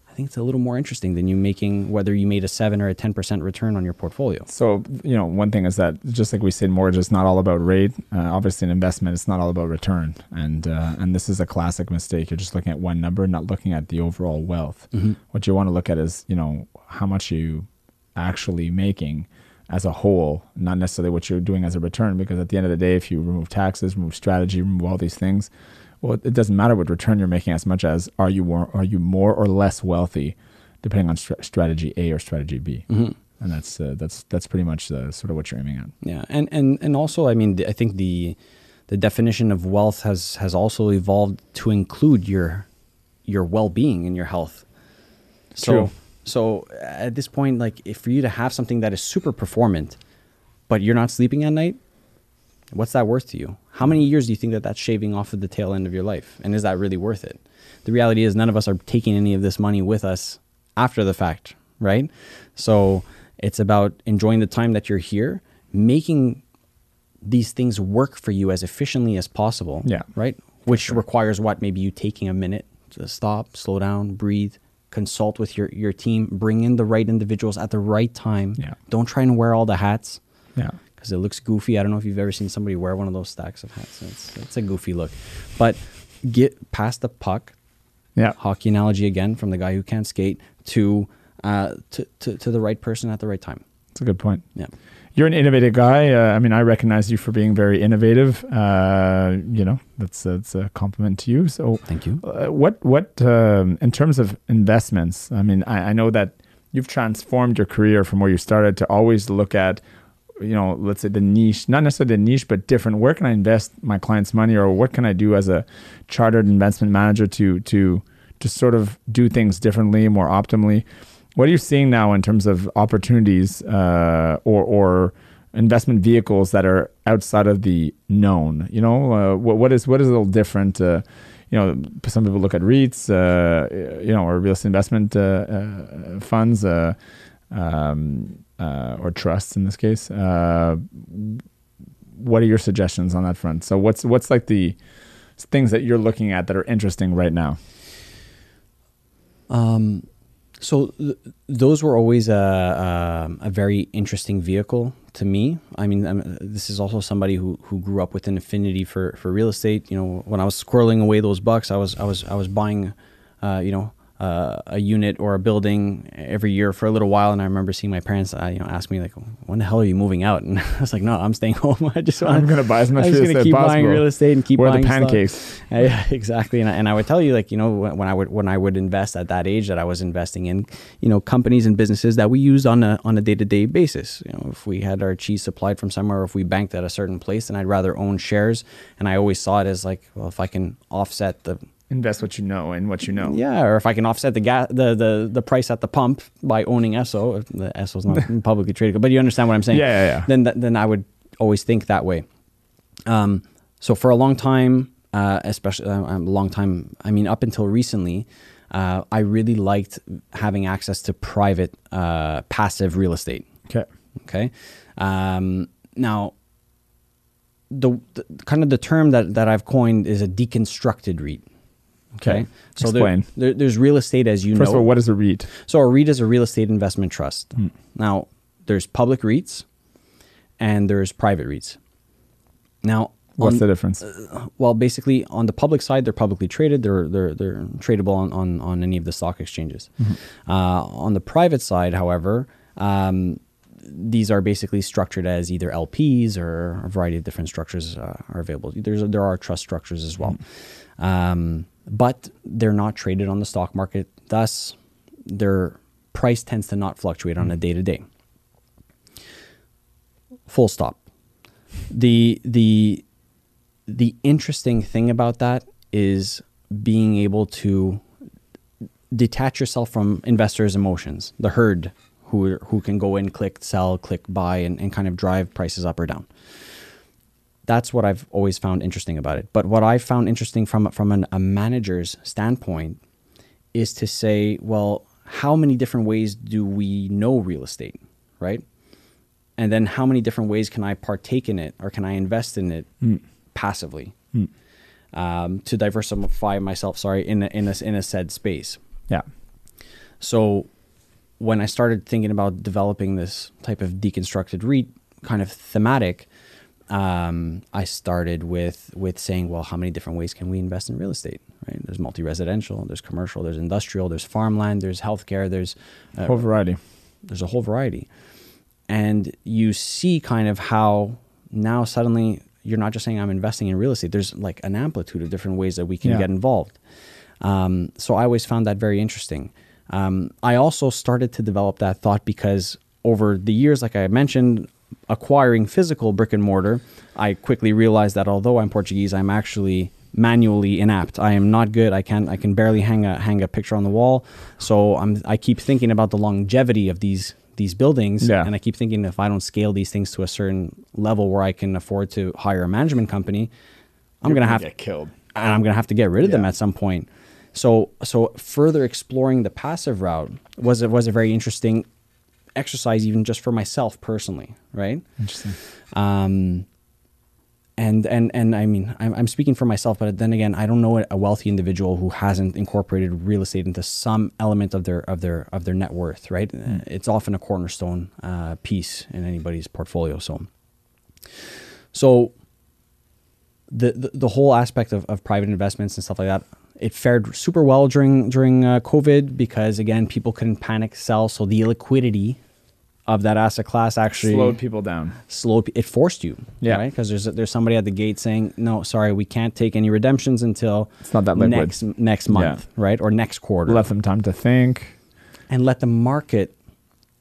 I think it's a little more interesting than you making whether you made a 7 or a 10% return on your portfolio So you know, one thing is that just like we said, mortgage is not all about rate. Uh, obviously, an investment it's not all about return, and uh, and this is a classic mistake. You're just looking at one number, not looking at the overall wealth. What you want to look at is you know how much you actually making as a whole, not necessarily what you're doing as a return. Because at the end of the day, if you remove taxes, remove strategy, remove all these things, well, it doesn't matter what return you're making as much as are you more are you more or less wealthy, depending on stra- strategy A or strategy B and that's uh, that's that's pretty much uh, sort of what you're aiming at. Yeah, and and and also, I mean, I think the the definition of wealth has has also evolved to include your your well being and your health. So True. So at this point, like, if for you to have something that is super performant, but you're not sleeping at night, what's that worth to you? How many years do you think that that's shaving off of the tail end of your life, and is that really worth it? The reality is, none of us are taking any of this money with us after the fact, right? So it's about enjoying the time that you're here, making these things work for you as efficiently as possible. Yeah. Right? Which requires what? Maybe you taking a minute to stop, slow down, breathe, consult with your, your team, bring in the right individuals at the right time. Yeah. Don't try and wear all the hats Yeah, because it looks goofy. I don't know if you've ever seen somebody wear one of those stacks of hats. It's, it's a goofy look. But get past the puck, yeah, hockey analogy again from the guy who can't skate, to, uh, to, to, to the right person at the right time. that's a good point. Yeah. You're an innovative guy. Uh, I mean, I recognize you for being very innovative. Uh, you know, that's that's a compliment to you. So, Thank you. uh, what what um, in terms of investments? I mean, I, I know that you've transformed your career from where you started to always look at, you know, let's say the niche, not necessarily the niche, but different. Where can I invest my clients' money, or what can I do as a chartered investment manager to to to sort of do things differently, more optimally? What are you seeing now in terms of opportunities uh, or or investment vehicles that are outside of the known? You know, uh, what what is what is a little different? Uh, you know, some people look at REITs, uh, you know, or real estate investment uh, uh, funds, um, or trusts in this case. What are your suggestions on that front? So, what's what's like the things that you're looking at that are interesting right now? Um, so th- those were always a, um a very interesting vehicle to me. I mean, I'm, this is also somebody who, who grew up with an affinity for, for real estate. You know, when I was squirreling away those bucks, I was I was I was buying, uh, you know, uh, a unit or a building every year for a little while, and I remember seeing my parents, uh, you know, ask me like, "When the hell are you moving out?" And I was like, "No, I'm staying home. I just want. I'm gonna buy as much I'm real just gonna estate keep as buying possible. real estate and keep buying the pancakes? Uh, Yeah, exactly. And I, and I would tell you, like, you know, when, when I would when I would invest at that age, that I was investing in, you know, companies and businesses that we used on a on a day to day basis. You know, if we had our cheese supplied from somewhere, or if we banked at a certain place, then I'd rather own shares. And I always saw it as like, well, if I can offset the Invest what you know and what you know. yeah, or if I can offset the gas, the, the the price at the pump by owning Esso, if the Esso's not publicly traded, but you understand what I'm saying. Yeah, yeah, yeah. Then th- then I would always think that way. Um, so for a long time, uh, especially uh, a long time, I mean, up until recently, uh, I really liked having access to private uh, passive real estate. Okay. Okay. Um, now, the, the kind of the term that, that I've coined is a deconstructed REIT. Okay. Okay. So there- there, there's real estate as you First know. of all, what is a REIT? So a REIT is a real estate investment trust. Now, there's public REITs and there's private REITs. Now, What's on- the difference? well, basically, on the public side, they're publicly traded. They're they're they're tradable on on, on any of the stock exchanges. Uh, on the private side, however, um, these are basically structured as either LPs or a variety of different structures uh, are available. There's there are trust structures as well, um, but they're not traded on the stock market. Thus, their price tends to not fluctuate on a day to day. Full stop. The the the interesting thing about that is being able to detach yourself from investors' emotions, the herd who who can go in, click sell, click buy, and, and kind of drive prices up or down. That's what I've always found interesting about it. But what I found interesting from from an, a manager's standpoint is to say, well, how many different ways do we know real estate, right? And then how many different ways can I partake in it or can I invest in it passively um, to diversify myself? Sorry, in a, in a in a said space. Yeah. So when I started thinking about developing this type of deconstructed REIT kind of thematic, um, I started with with saying, well, how many different ways can we invest in real estate? Right? There's multi-residential, there's commercial, there's industrial, there's farmland, there's healthcare, there's uh, Whole variety. there's a whole variety, and you see kind of how now suddenly you're not just saying I'm investing in real estate. There's like an amplitude of different ways that we can Yeah. get involved. Um, so I always found that very interesting. Um, I also started to develop that thought because over the years, like I mentioned, acquiring physical brick and mortar, I quickly realized that although I'm Portuguese, I'm actually manually inapt. I am not good. I can I can barely hang a hang a picture on the wall. So I'm I keep thinking about the longevity of these these buildings Yeah. and I keep thinking if I don't scale these things to a certain level where I can afford to hire a management company, I'm going to have to get killed. and I'm going to have to get rid of them at some point. So so further exploring the passive route was it was a very interesting exercise even just for myself personally, right? Interesting. Um, and and and I mean, I'm, I'm speaking for myself, but then again, I don't know a wealthy individual who hasn't incorporated real estate into some element of their of their of their net worth. Right? Uh, It's often a cornerstone uh, piece in anybody's portfolio. So, so the the, the whole aspect of, of private investments and stuff like that. It fared super well during during uh, COVID because again people couldn't panic sell, so the illiquidity of that asset class actually Slowed people down. slow it forced you Yeah. right because there's there's somebody at the gate saying no sorry we can't take any redemptions until It's not that liquid. next next month right or next quarter Left them time to think. and let the market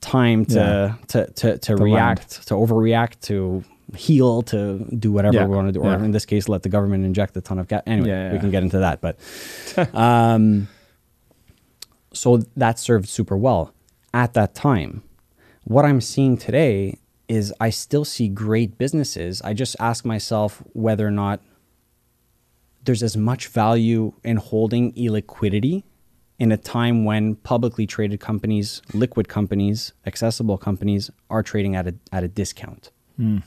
time to Yeah. to to, to To react to overreact to heal to do whatever Yeah. we want to do or Yeah. in this case let the government inject a ton of gas anyway Yeah, yeah, we can get into that but um so that served super well at that time what i'm seeing today is i still see great businesses i just ask myself whether or not there's as much value in holding illiquidity in a time when publicly traded companies, liquid companies, accessible companies are trading at a at a discount. Hmm.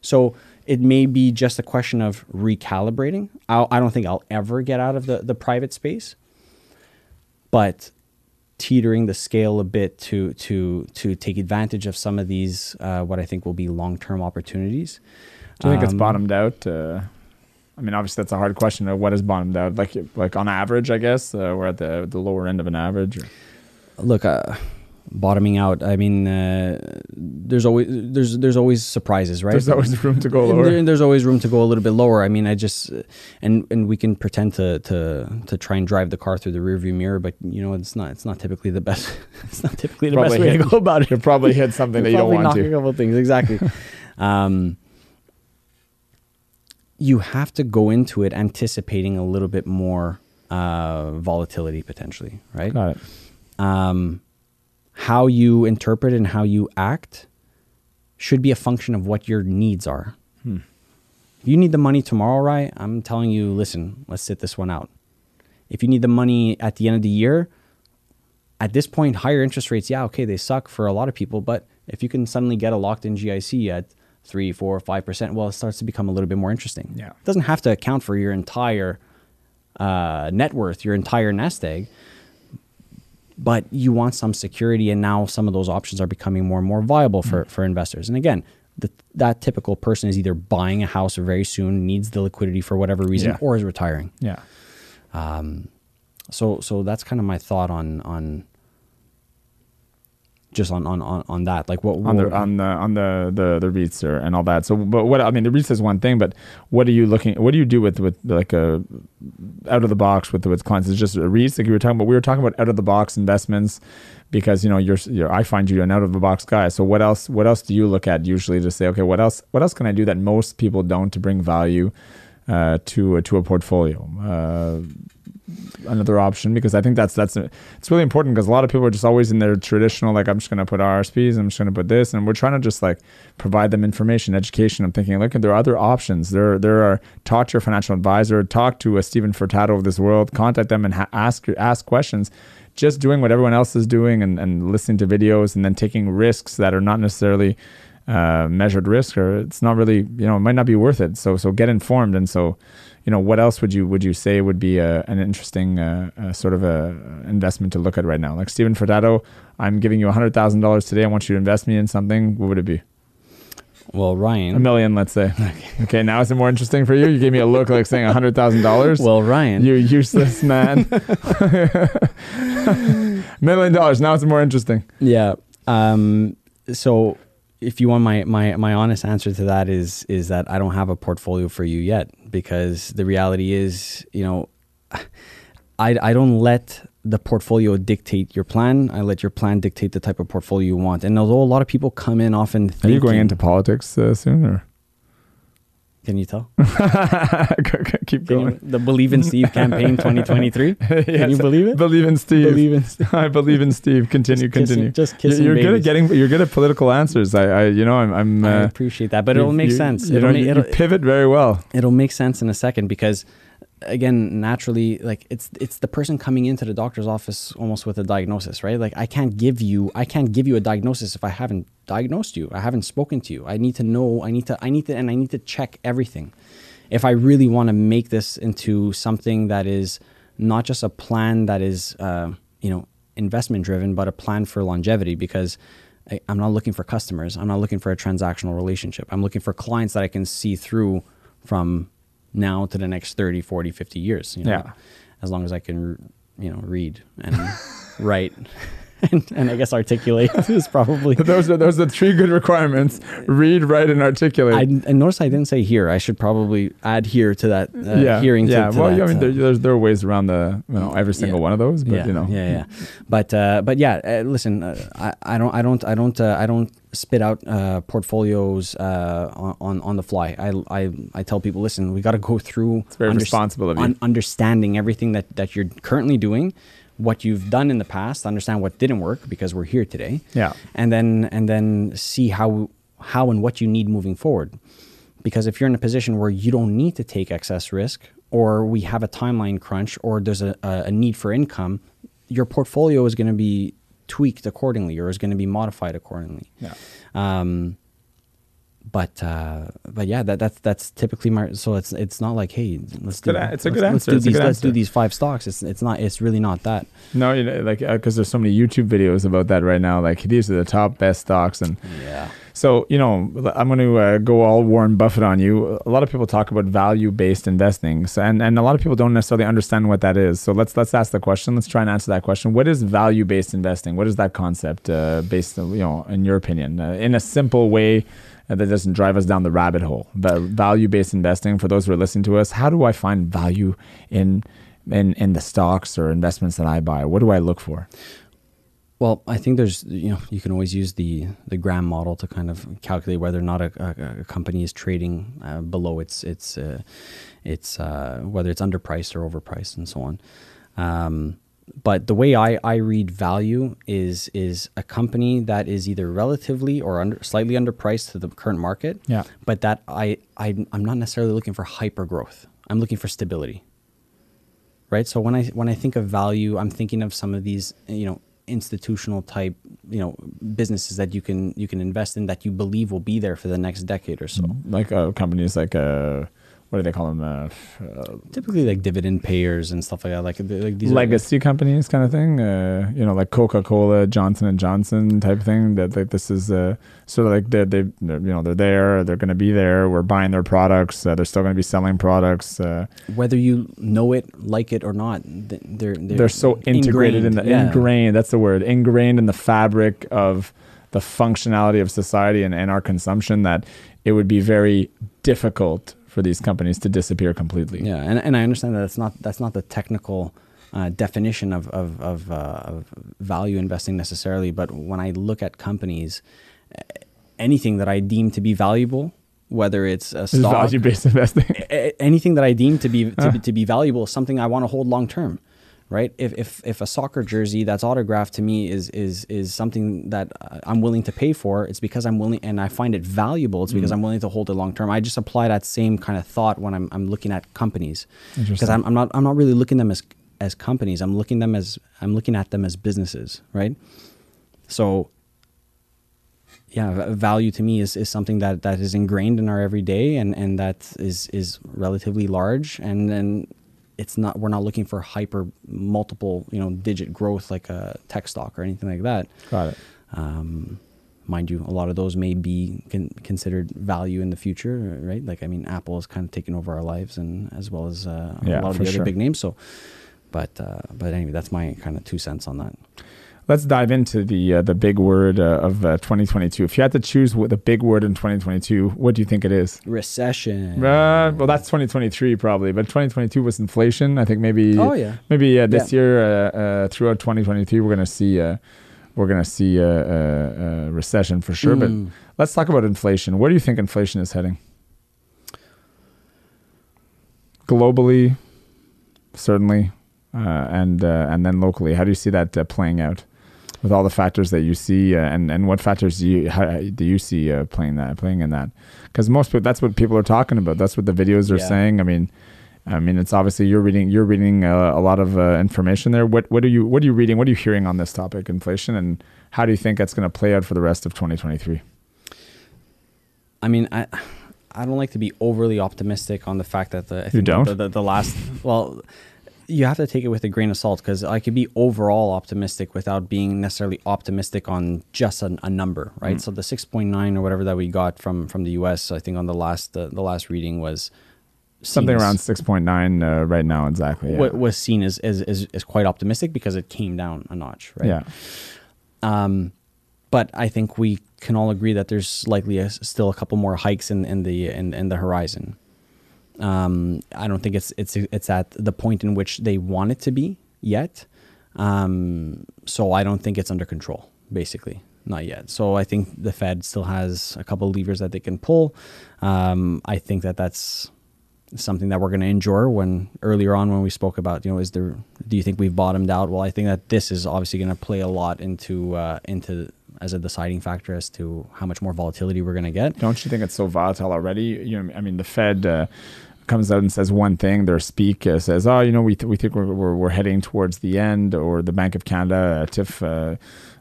So it may be just a question of recalibrating. I'll, I don't think I'll ever get out of the, the private space, but teetering the scale a bit to to to take advantage of some of these uh, what I think will be long term opportunities. Do you think it's Um, bottomed out? Uh, I mean, obviously that's a hard question. Of what is bottomed out? Like like on average, I guess uh, we're at the the lower end of an average. Or? Look, uh, bottoming out. I mean, uh, there's always there's there's always surprises, right? There's always room to go lower. there- there's always room to go a little bit lower. I mean, I just and and we can pretend to to to try and drive the car through the rearview mirror, but you know, it's not it's not typically the best. It's not typically the Probably best way hit- to go about it. You'll probably hit something that you don't want knock a to. couple things exactly. um, you have to go into it anticipating a little bit more uh, volatility potentially, right? Got it. um, how you interpret and how you act should be a function of what your needs are. Hmm. If you need the money tomorrow, right? I'm telling you, listen, let's sit this one out. If you need the money at the end of the year, at this point, higher interest rates, yeah, okay, they suck for a lot of people. But if you can suddenly get a locked in GIC at three, four, five percent, well, it starts to become a little bit more interesting. Yeah. It doesn't have to account for your entire uh, net worth, your entire nest egg, but you want some security. And now some of those options are becoming more and more viable for, mm. for investors. And again, the, that typical person is either buying a house very soon, needs the liquidity for whatever reason, Yeah. or is retiring. Yeah. Um, so so that's kind of my thought on on just on on on, on that. Like what, on the on the on the the the REITs or, and all that. So, but what I mean, the REITs is one thing, but what are you looking? What do you do with with like a out of the box with with clients? it's just a REITs like you were talking about? We were talking about out of the box investments because you know you're, you're I find you an out of the box guy. So what else? What else do you look at usually to say, okay, what else? What else can I do that most people don't to bring value uh, to to a portfolio? Uh, another option because I think that's that's it's really important because a lot of people are just always in their traditional like I'm just going to put RSPs, I'm just going to put this, and we're trying to just like provide them information, education. I'm thinking, look, there are other options. There there are talk to your financial advisor, talk to a Stephen Furtado of this world, contact them and ha- ask ask questions. Just doing what everyone else is doing and, and listening to videos and then taking risks that are not necessarily uh, measured risk or it's not really you know it might not be worth it. So so get informed and so you know what else would you would you say would be a, an interesting uh, uh, sort of a investment to look at right now? Like Stephen Furtado I'm giving you hundred thousand dollars today. I want you to invest me in something. What would it be? Well Ryan, a million let's say. Okay. Now is it more interesting for you? You gave me a look like saying hundred thousand dollars? Well Ryan. You useless man. Million dollars now it's more interesting. Yeah um so if you want my, my my honest answer to that is is that I don't have a portfolio for you yet because the reality is you know I I don't let the portfolio dictate your plan. I let your plan dictate the type of portfolio you want. And although a lot of people come in often, are you going into politics uh, soon or Can you tell? keep going you, the Believe in Steve campaign 2023. Can you believe it? believe in Steve Believe in Steve. I believe in Steve. Continue, Just kissing- continue. just You're- kissing You're good at getting. You're good at political answers. I, I you know, I'm. I'm I uh, appreciate that, but it'll make sense. You, it'll, you, it'll, you pivot very well. it'll make sense in a second because again naturally like it's it's the person coming into the doctor's office almost with a diagnosis right? Like i can't give you i can't give you a diagnosis if i haven't diagnosed you i haven't spoken to you. I need to know i need to i need to and i need to check everything. If i really want to make this into something that is not just a plan that is uh, you know investment driven but a plan for longevity because I, i'm not looking for customers. I'm not looking for a transactional relationship. I'm looking for clients that i can see through from now to the next 30 40 50 years you know, Yeah. as long as i can you know read and write and, and i guess articulate is probably Those are those are three good requirements: read, write, and articulate. I, I noticed I didn't say here. I should probably add here to that uh, yeah, hearing. yeah. To, to well, that, I mean, uh, there, there's there are ways around the you know every single Yeah. one of those, but yeah, you know, yeah, yeah. But uh, but yeah, uh, listen, uh, I, I don't I don't I don't uh, I don't spit out uh, portfolios uh, on, on the fly. I, I I tell people, listen, we got to go through. It's very responsible of you. understanding everything that that you're currently doing, what you've done in the past, understand what didn't work because we're here today. Yeah. and then and then see how how and what you need moving forward. Because if you're in a position where you don't need to take excess risk, or we have a timeline crunch, or there's a, a, need for income, your portfolio is going to be tweaked accordingly, or is going to be modified accordingly. Yeah. Um, but uh, but yeah, that that's that's typically my. So it's it's not like hey, let's do. a- it's a let's- good let's answer, do it's a these. Let's do these five stocks. It's it's not. It's really not that. No, you know, like because there's so many YouTube videos about that right now. Like these are the top best stocks, and Yeah. so you know I'm going to uh, go all Warren Buffett on you. A lot of people talk about value based investing, so, and and a lot of people don't necessarily understand what that is. So let's let's ask the question. Let's try and answer that question. What is value based investing? What is that concept uh, based, you know, in your opinion, uh, in a simple way? That doesn't drive us down the rabbit hole. But value-based investing, for those who are listening to us, how do I find value in in in the stocks or investments that I buy? What do I look for? Well, I think there's you know you can always use the the Graham model to kind of calculate whether or not a, a, a company is trading uh, below its its uh, its uh, whether it's underpriced or overpriced and so on. Um, but the way I, I read value is is a company that is either relatively or under, slightly underpriced to the current market. Yeah. But that I, I I'm not necessarily looking for hyper growth. I'm looking for stability right so when i when i think of value i'm thinking of some of these you know institutional type you know businesses that you can you can invest in that you believe will be there for the next decade or so like uh, companies like uh, what do they call them? Uh, uh, typically like dividend payers and stuff like that like, like these are- legacy companies, kind of thing. Uh, you know, like Coca Cola, Johnson and Johnson type of thing. That like this is uh, sort of like they they they're, you know they're there. They're going to be there. We're buying their products. Uh, they're still going to be selling products. Uh, whether you know it like it or not they're they're, they're so integrated in the yeah. ingrained. That's the word. Ingrained in the fabric of the functionality of society and, and our consumption that it would be very difficult for these companies to disappear completely. Yeah, and, and I understand that that's not that's not the technical uh, definition of of of, uh, of value investing necessarily, but when I look at companies, anything that I deem to be valuable, whether it's a stock, value based investing. anything that I deem to be to, be to be valuable is something I want to hold long term, right? If, if if a soccer jersey that's autographed to me is is is something that uh, I'm willing to pay for, it's because I'm willing and I find it valuable. It's because I'm willing to hold it long term. I just apply that same kind of thought when I'm I'm looking at companies because I'm, I'm not I'm not really looking them as as companies. I'm looking them as I'm looking at them as businesses, right? So yeah, value to me is, is something that, that is ingrained in our everyday and, and that is is relatively large and then it's not we're not looking for hyper multiple you know digit growth like a tech stock or anything like that. Got it. Um, mind you, a lot of those may be con- considered value in the future, right? Like I mean, Apple is kind of taking over our lives and as well as uh, Yeah, a lot of the sure. other big names. So, but uh, but anyway, that's my kind of two cents on that. Let's dive into the uh, the big word uh, of uh, 2022. If you had to choose what the big word in 2022, what do you think it is? Recession. Uh, well, that's 2023 probably, but 2022 was inflation. I think maybe Oh yeah. maybe uh, this Yeah. year uh, uh, throughout 2023 we're gonna see uh, we're gonna see a, recession for sure. But Mm. let's talk about inflation. Where do you think inflation is heading? Globally, certainly, uh, and uh, and then locally. How do you see that uh, playing out? With all the factors that you see, uh, and and what factors do you how, do you see uh, playing that playing in that? Because most people, that's what people are talking about. That's what the videos are Yeah. saying. I mean, I mean, it's obviously you're reading you're reading uh, a lot of uh, information there. What what are you what are you reading? What are you hearing on this topic, inflation, and how do you think that's going to play out for the rest of 2023? I mean, I I don't like to be overly optimistic on the fact that the I You don't? the, the, the last well. You have to take it with a grain of salt because I could be overall optimistic without being necessarily optimistic on just a, a number, right? Mm. So the six point nine or whatever that we got from from the U.S. I think on the last uh, the last reading was Something around 6.9 uh, right now, exactly. Yeah. wa- was seen as, as as as quite optimistic because it came down a notch, right? yeah. Um, but I think we can all agree that there's likely a, still a couple more hikes in, in the in, in the horizon. Um, I don't think it's it's it's at the point in which they want it to be yet. Um, so I don't think it's under control. Basically, not yet. So I think the Fed still has a couple levers that they can pull. Um, I think that that's something that we're going to endure when earlier on when we spoke about you know is there do you think we've bottomed out well i think that this is obviously going to play a lot into uh, into as a deciding factor as to how much more volatility we're going to get Don't you think it's so volatile already? You know, I mean, the Fed uh, comes out and says one thing. Their speak uh, says, "Oh, you know, we th- we think we're, we're we're heading towards the end," or the Bank of Canada, uh, Tiff. Uh,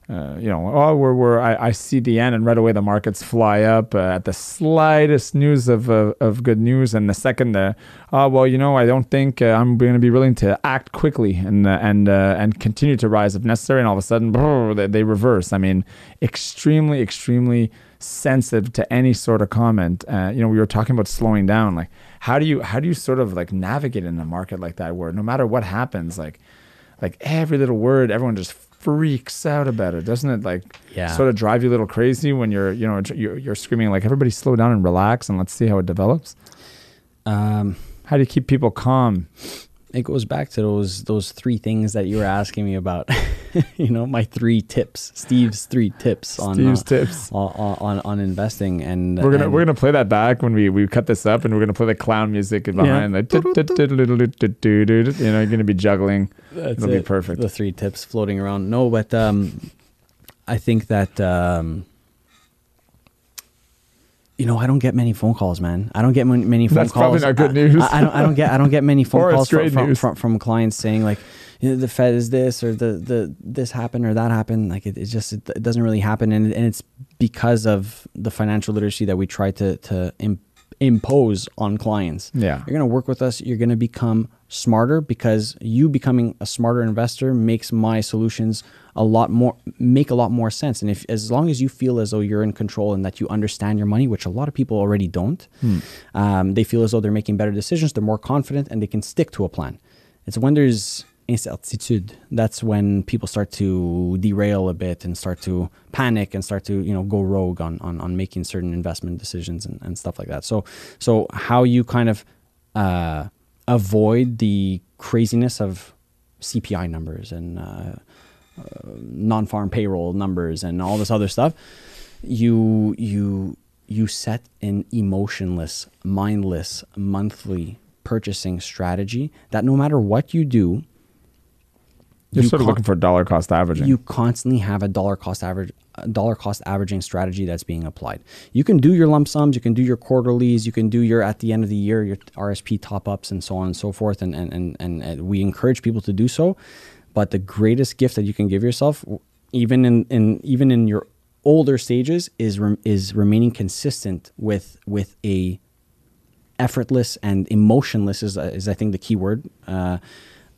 uh, you know, oh, we're, we're I, I see the end, and right away the markets fly up uh, at the slightest news of, of, of good news, and the second, uh, oh well, you know, I don't think uh, I'm going to be willing to act quickly and uh, and uh, and continue to rise if necessary, and all of a sudden, brr, they, they reverse. I mean, extremely, extremely sensitive to any sort of comment. You know, we were talking about slowing down. Like, how do you how do you sort of like navigate in a market like that, where no matter what happens, like like every little word, everyone just freaks out about it, doesn't it? Like, Yeah. sort of drive you a little crazy when you're, you know, you're, you're screaming like, everybody slow down and relax and let's see how it develops. Um, How do you keep people calm? It goes back to those those three things that you were asking me about. you know, my three tips, Steve's three tips on Steve's uh, tips. on, on on investing, and We're gonna and- we're gonna play that back when we, we cut this up, and we're gonna play the clown music behind, like, you know, you're gonna be juggling. That's It'll be perfect. The three tips floating around. No, but um, I think that um, you know I don't get many phone calls, man. I don't get many, many phone That's calls. probably not good I- news. I, I don't. I don't get. I don't get many phone calls from, from, from from clients saying like, you know, the Fed is this or the the this happened or that happened. Like it, it just it, it doesn't really happen, and and it's because of the financial literacy that we try to to im- impose on clients. Yeah. You're going to work with us. You're going to become smarter because you becoming a smarter investor makes my solutions a lot more make a lot more sense. And if as long as you feel as though you're in control and that you understand your money, which a lot of people already don't, um, they feel as though they're making better decisions. They're more confident and they can stick to a plan. It's when there's incertitude. That's when people start to derail a bit and start to panic and start to you know go rogue on on, on making certain investment decisions and, and stuff like that. So so how you kind of uh, avoid the craziness of cpi numbers and uh, uh, non-farm payroll numbers and all this other stuff you you you set an emotionless mindless monthly purchasing strategy that no matter what you do You're you sort of looking for dollar cost averaging. you constantly have a dollar cost average dollar cost averaging strategy that's being applied. You can do your lump sums, you can do your quarterlies, you can do your at the end of the year your RSP top ups and so on and so forth and and, and and and we encourage people to do so. But the greatest gift that you can give yourself even in, in even in your older stages is is remaining consistent with with a effortless and emotionless is, is I think the key word uh,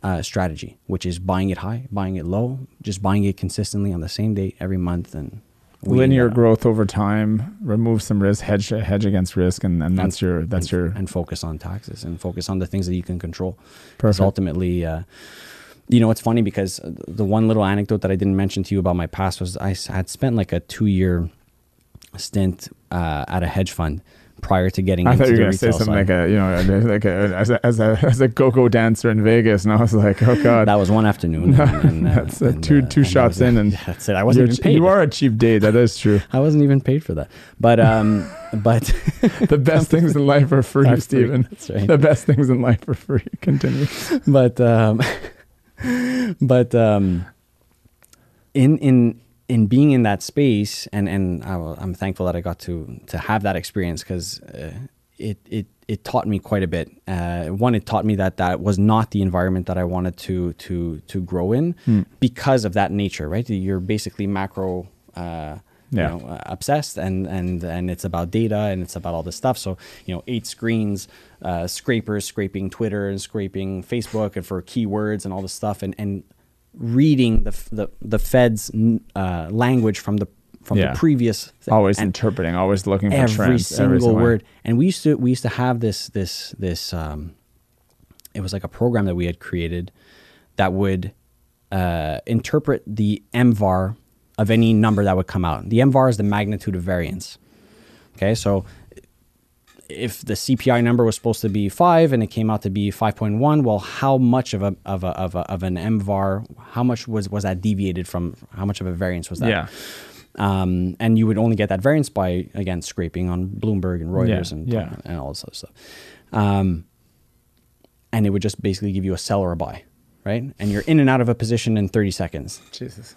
uh, strategy, which is buying it high, buying it low, just buying it consistently on the same day every month and Linear growth over time, remove some risk, hedge hedge against risk, and, and that's your that's and, your and focus on taxes and focus on the things that you can control. Because Perfect. ultimately, uh, you know, it's funny because the one little anecdote that I didn't mention to you about my past was I had spent like a two year stint uh, at a hedge fund prior to getting I into thought you were gonna say something side. like a you know like a, as a as a as a go-go dancer in Vegas, and I was like, oh god, that was one afternoon. and, and, uh, That's, uh, and, two- uh, two shots in and that's it. I wasn't even paid. You are a cheap date. That is true. I wasn't even paid for that. But um, but The best things in life are free, Are free. Stephen. That's right. The best things in life are free. Continue. but um, but um, in in in being in that space, and and I, I'm thankful that I got to to have that experience because uh, it it it taught me quite a bit. Uh, one, it taught me that that was not the environment that I wanted to to to grow in because of that nature. Right, you're basically macro. Uh, Yeah. you know, uh, obsessed and and and it's about data and it's about all this stuff so you know eight screens uh, scrapers scraping twitter and scraping facebook and for keywords and all this stuff and and reading the the, the fed's uh, language from the from Yeah. the previous Always and interpreting. Always looking for every trends. single way. word and we used to we used to have this this this um it was like a program that we had created that would uh, interpret the MVAR of any number that would come out. The MVAR is the magnitude of variance. Okay, so if the CPI number was supposed to be five and it came out to be five point one, well, how much of a of a of, a, of an MVAR? How much was was that deviated from? How much of a variance was that? Yeah. Um, and you would only get that variance by again scraping on Bloomberg and Reuters Yeah, and yeah. and all this other stuff. Um, and it would just basically give you a sell or a buy, right? And you're in and out of a position in 30 seconds. Jesus.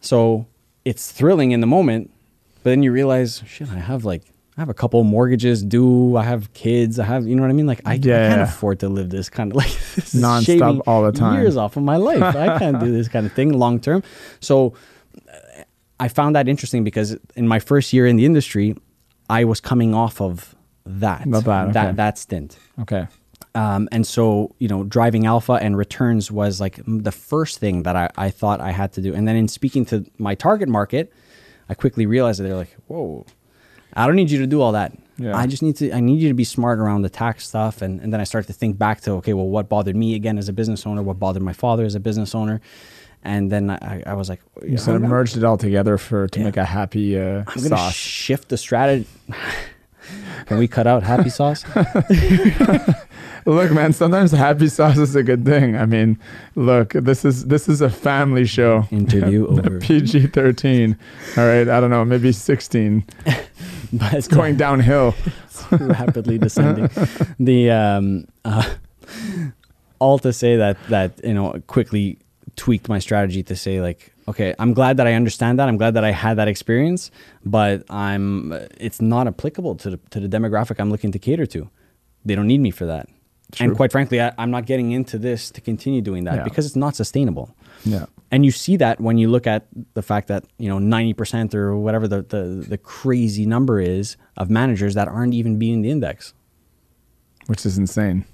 So it's thrilling in the moment, but then you realize, shit, I have like I have a couple mortgages due. I have kids. I have, you know what I mean? Like I, I can't yeah. afford to live this kind of like this is Nonstop all the time. Years off of my life. I can't do this kind of thing long term. So uh, I found that interesting because in my first year in the industry, I was coming off of that Not bad, okay. that that stint. Okay. Um, and so, you know, driving alpha and returns was like the first thing that I, I thought I had to do. And then in speaking to my target market, I quickly realized that they're like, whoa, I don't need you to do all that. Yeah. I just need to, I need you to be smart around the tax stuff. And, and then I start to think back to, okay, well, what bothered me again as a business owner? What bothered my father as a business owner? And then I, I was like, You sort of merged it all together for to Yeah. make a happy uh, I'm gonna sauce. shift the strategy. Can we cut out happy sauce? Look, man, sometimes happy sauce is a good thing. I mean, look, this is this is a family show. Interview over. PG thirteen. All right, I don't know, maybe sixteen. But It's going downhill. rapidly descending. the um, uh, all to say that that you know quickly tweaked my strategy to say like, okay, I'm glad that I understand that. I'm glad that I had that experience, but I'm it's not applicable to the, to the demographic I'm looking to cater to. They don't need me for that. True. And quite frankly, I, I'm not getting into this to continue doing that Yeah. because it's not sustainable. Yeah. And you see that when you look at the fact that you know ninety percent or whatever the, the the crazy number is of managers that aren't even beating the index. Which is insane.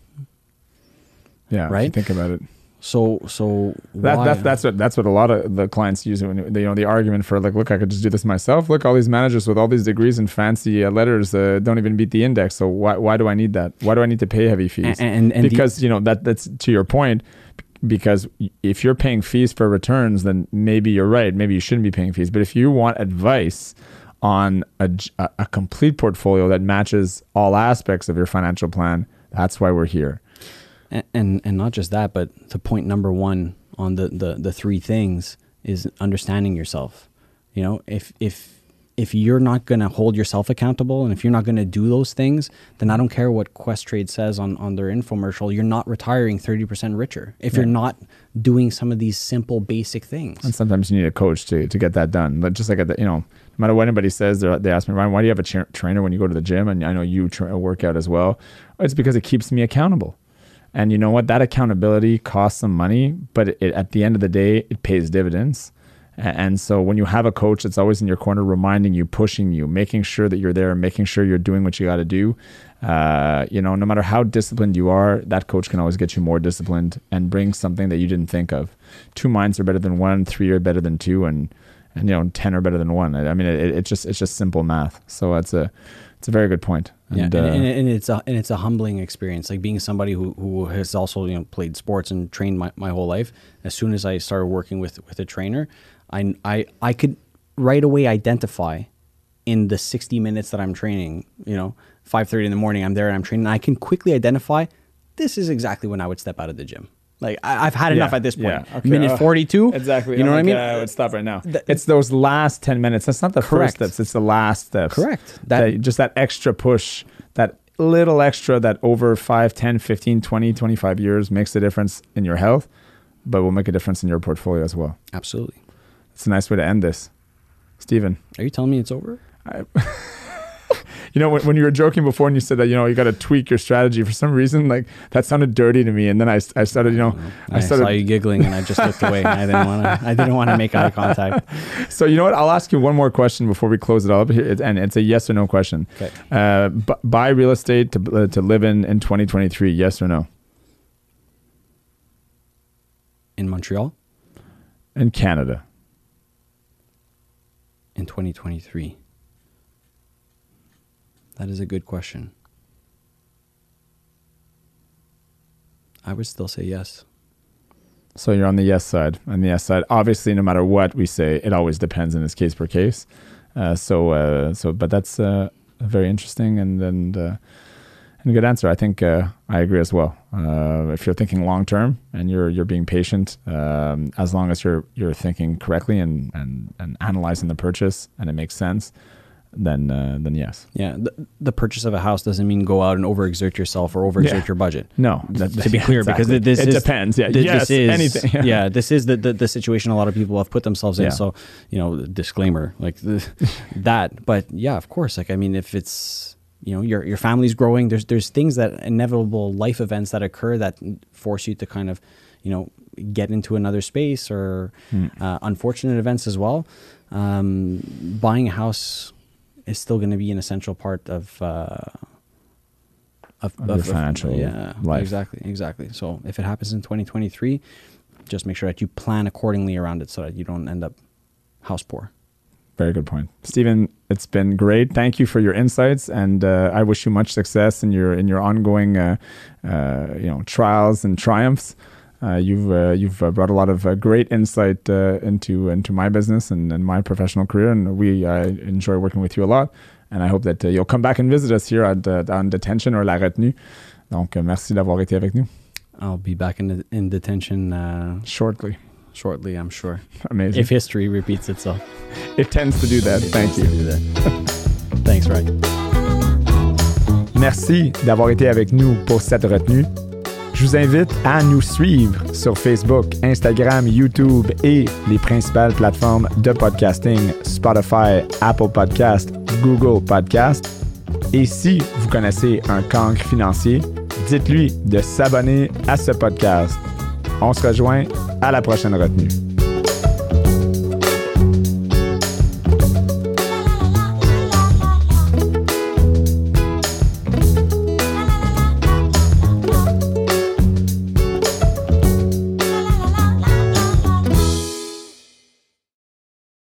Yeah, Right? think about it. So so That, why- that's that's what that's what a lot of the clients use when they, you know the argument for like look I could just do this myself look all these managers with all these degrees and fancy uh, letters uh, don't even beat the index so why why do I need that why do I need to pay heavy fees And- and- and the- because you know that that's to your point because if you're paying fees for returns then maybe you're right. Maybe you shouldn't be paying fees. But if you want advice on a, a complete portfolio that matches all aspects of your financial plan that's why we're here. And, and and not just that, but the point number one on the, the the three things is understanding yourself. You know, if if if you're not gonna hold yourself accountable and if you're not gonna do those things, then I don't care what Questrade says on, on their infomercial, you're not retiring thirty percent richer if you're not doing some of these simple basic things. And sometimes you need a coach to, to get that done. But just like at the, you know, no matter what anybody says, they ask me, Ryan, why do you have a tra- trainer when you go to the gym? And I know you tra- work out as well. It's because it keeps me accountable. And you know what? That accountability costs some money, but it, at the end of the day, it pays dividends. And so when you have a coach that's always in your corner, reminding you, pushing you, making sure that you're there, making sure you're doing what you got to do, uh, you know, no matter how disciplined you are, that coach can always get you more disciplined and bring something that you didn't think of. Two minds are better than one, three are better than two, and and you know, ten are better than one. I I mean, it, it's just it's just simple math. So it's a it's a very good point. Yeah, And, and, uh, and, and it's a and it's a humbling experience. Like being somebody who, who has also you know played sports and trained my, my whole life. As soon as I started working with with a trainer, I I I could right away identify in the sixty minutes that I'm training. You know, five thirty in the morning, I'm there and I'm training. I can quickly identify this is exactly when I would step out of the gym. Like I, I've had enough Yeah, at this point. yeah, okay. Minute Uh, forty two. Exactly. You know I'm what I mean? uh, I would stop right now. Th- it's those last 10 minutes. That's not the Correct. first steps, it's the last steps. Correct. That, That- just that extra push, that little extra that over 5, 10, 15, 20, 25 years makes a difference in your health, but will make a difference in your portfolio as well. Absolutely. It's a nice way to end this. Steven, Are you telling me it's over? you know, when, when you were joking before and you said that, you know, you got to tweak your strategy for some reason, like that sounded dirty to me. And then I, I started, you know, I, I started saw you giggling and I just looked away. and I didn't want to. I didn't want to make eye contact. So you know what? I'll ask you one more question before we close it all up here, It's- and it's a yes or no question. Okay. Uh, bu- buy real estate to uh, to live in in 2023. Yes or no? In Montreal In Canada. In 2023. That is a good question. I would still say yes. So you're on the yes side. On the yes side, obviously, no matter what we say, it always depends, and it's case per case. Uh, so, uh, so, but that's uh, very interesting and and uh, and a good answer. I think uh, I agree as well. Uh, if you're thinking long term and you're you're being patient, um, as long as you're you're thinking correctly and and and analyzing the purchase and it makes sense, then uh, then yes. Yeah, the, the purchase of a house doesn't mean go out and overexert yourself or overexert Yeah. your budget. No, that- to be clear, because exactly. this it is depends. Yeah, thi- yes, this is anything. Yeah. this is the, the the situation a lot of people have put themselves in. Yeah. So you know, disclaimer like the, that. But yeah, of course. Like I mean, if it's you know your your family's growing, there's there's things that inevitable life events that occur that force you to kind of you know get into another space or Hmm. uh, unfortunate events as well, um, buying a house is still going to be an essential part of. Uh, of, Of your financial yeah, life. exactly, exactly. So if it happens in 2023, just make sure that you plan accordingly around it so that you don't end up house poor. Very good point, Stephen. It's been great. Thank you for your insights, and uh, I wish you much success in your in your ongoing, uh, uh, you know, trials and triumphs. Uh, you've uh, you've uh, brought a lot of uh, great insight uh, into into my business and, and my professional career, and we I enjoy working with you a lot. And I hope that uh, you'll come back and visit us here at uh, on detention or la retenue. Donc, euh, merci d'avoir été avec nous. I'll be back in in detention uh, Shortly, shortly, I'm sure. amazing. If history repeats itself. it tends to do that. It Thank you. to do that. Thanks, Ryan. Merci d'avoir été avec nous pour cette retenue. Je vous invite à nous suivre sur Facebook, Instagram, YouTube et les principales plateformes de podcasting Spotify, Apple Podcast, Google Podcast. Et si vous connaissez un cancre financier, dites-lui de s'abonner à ce podcast. On se rejoint à la prochaine retenue.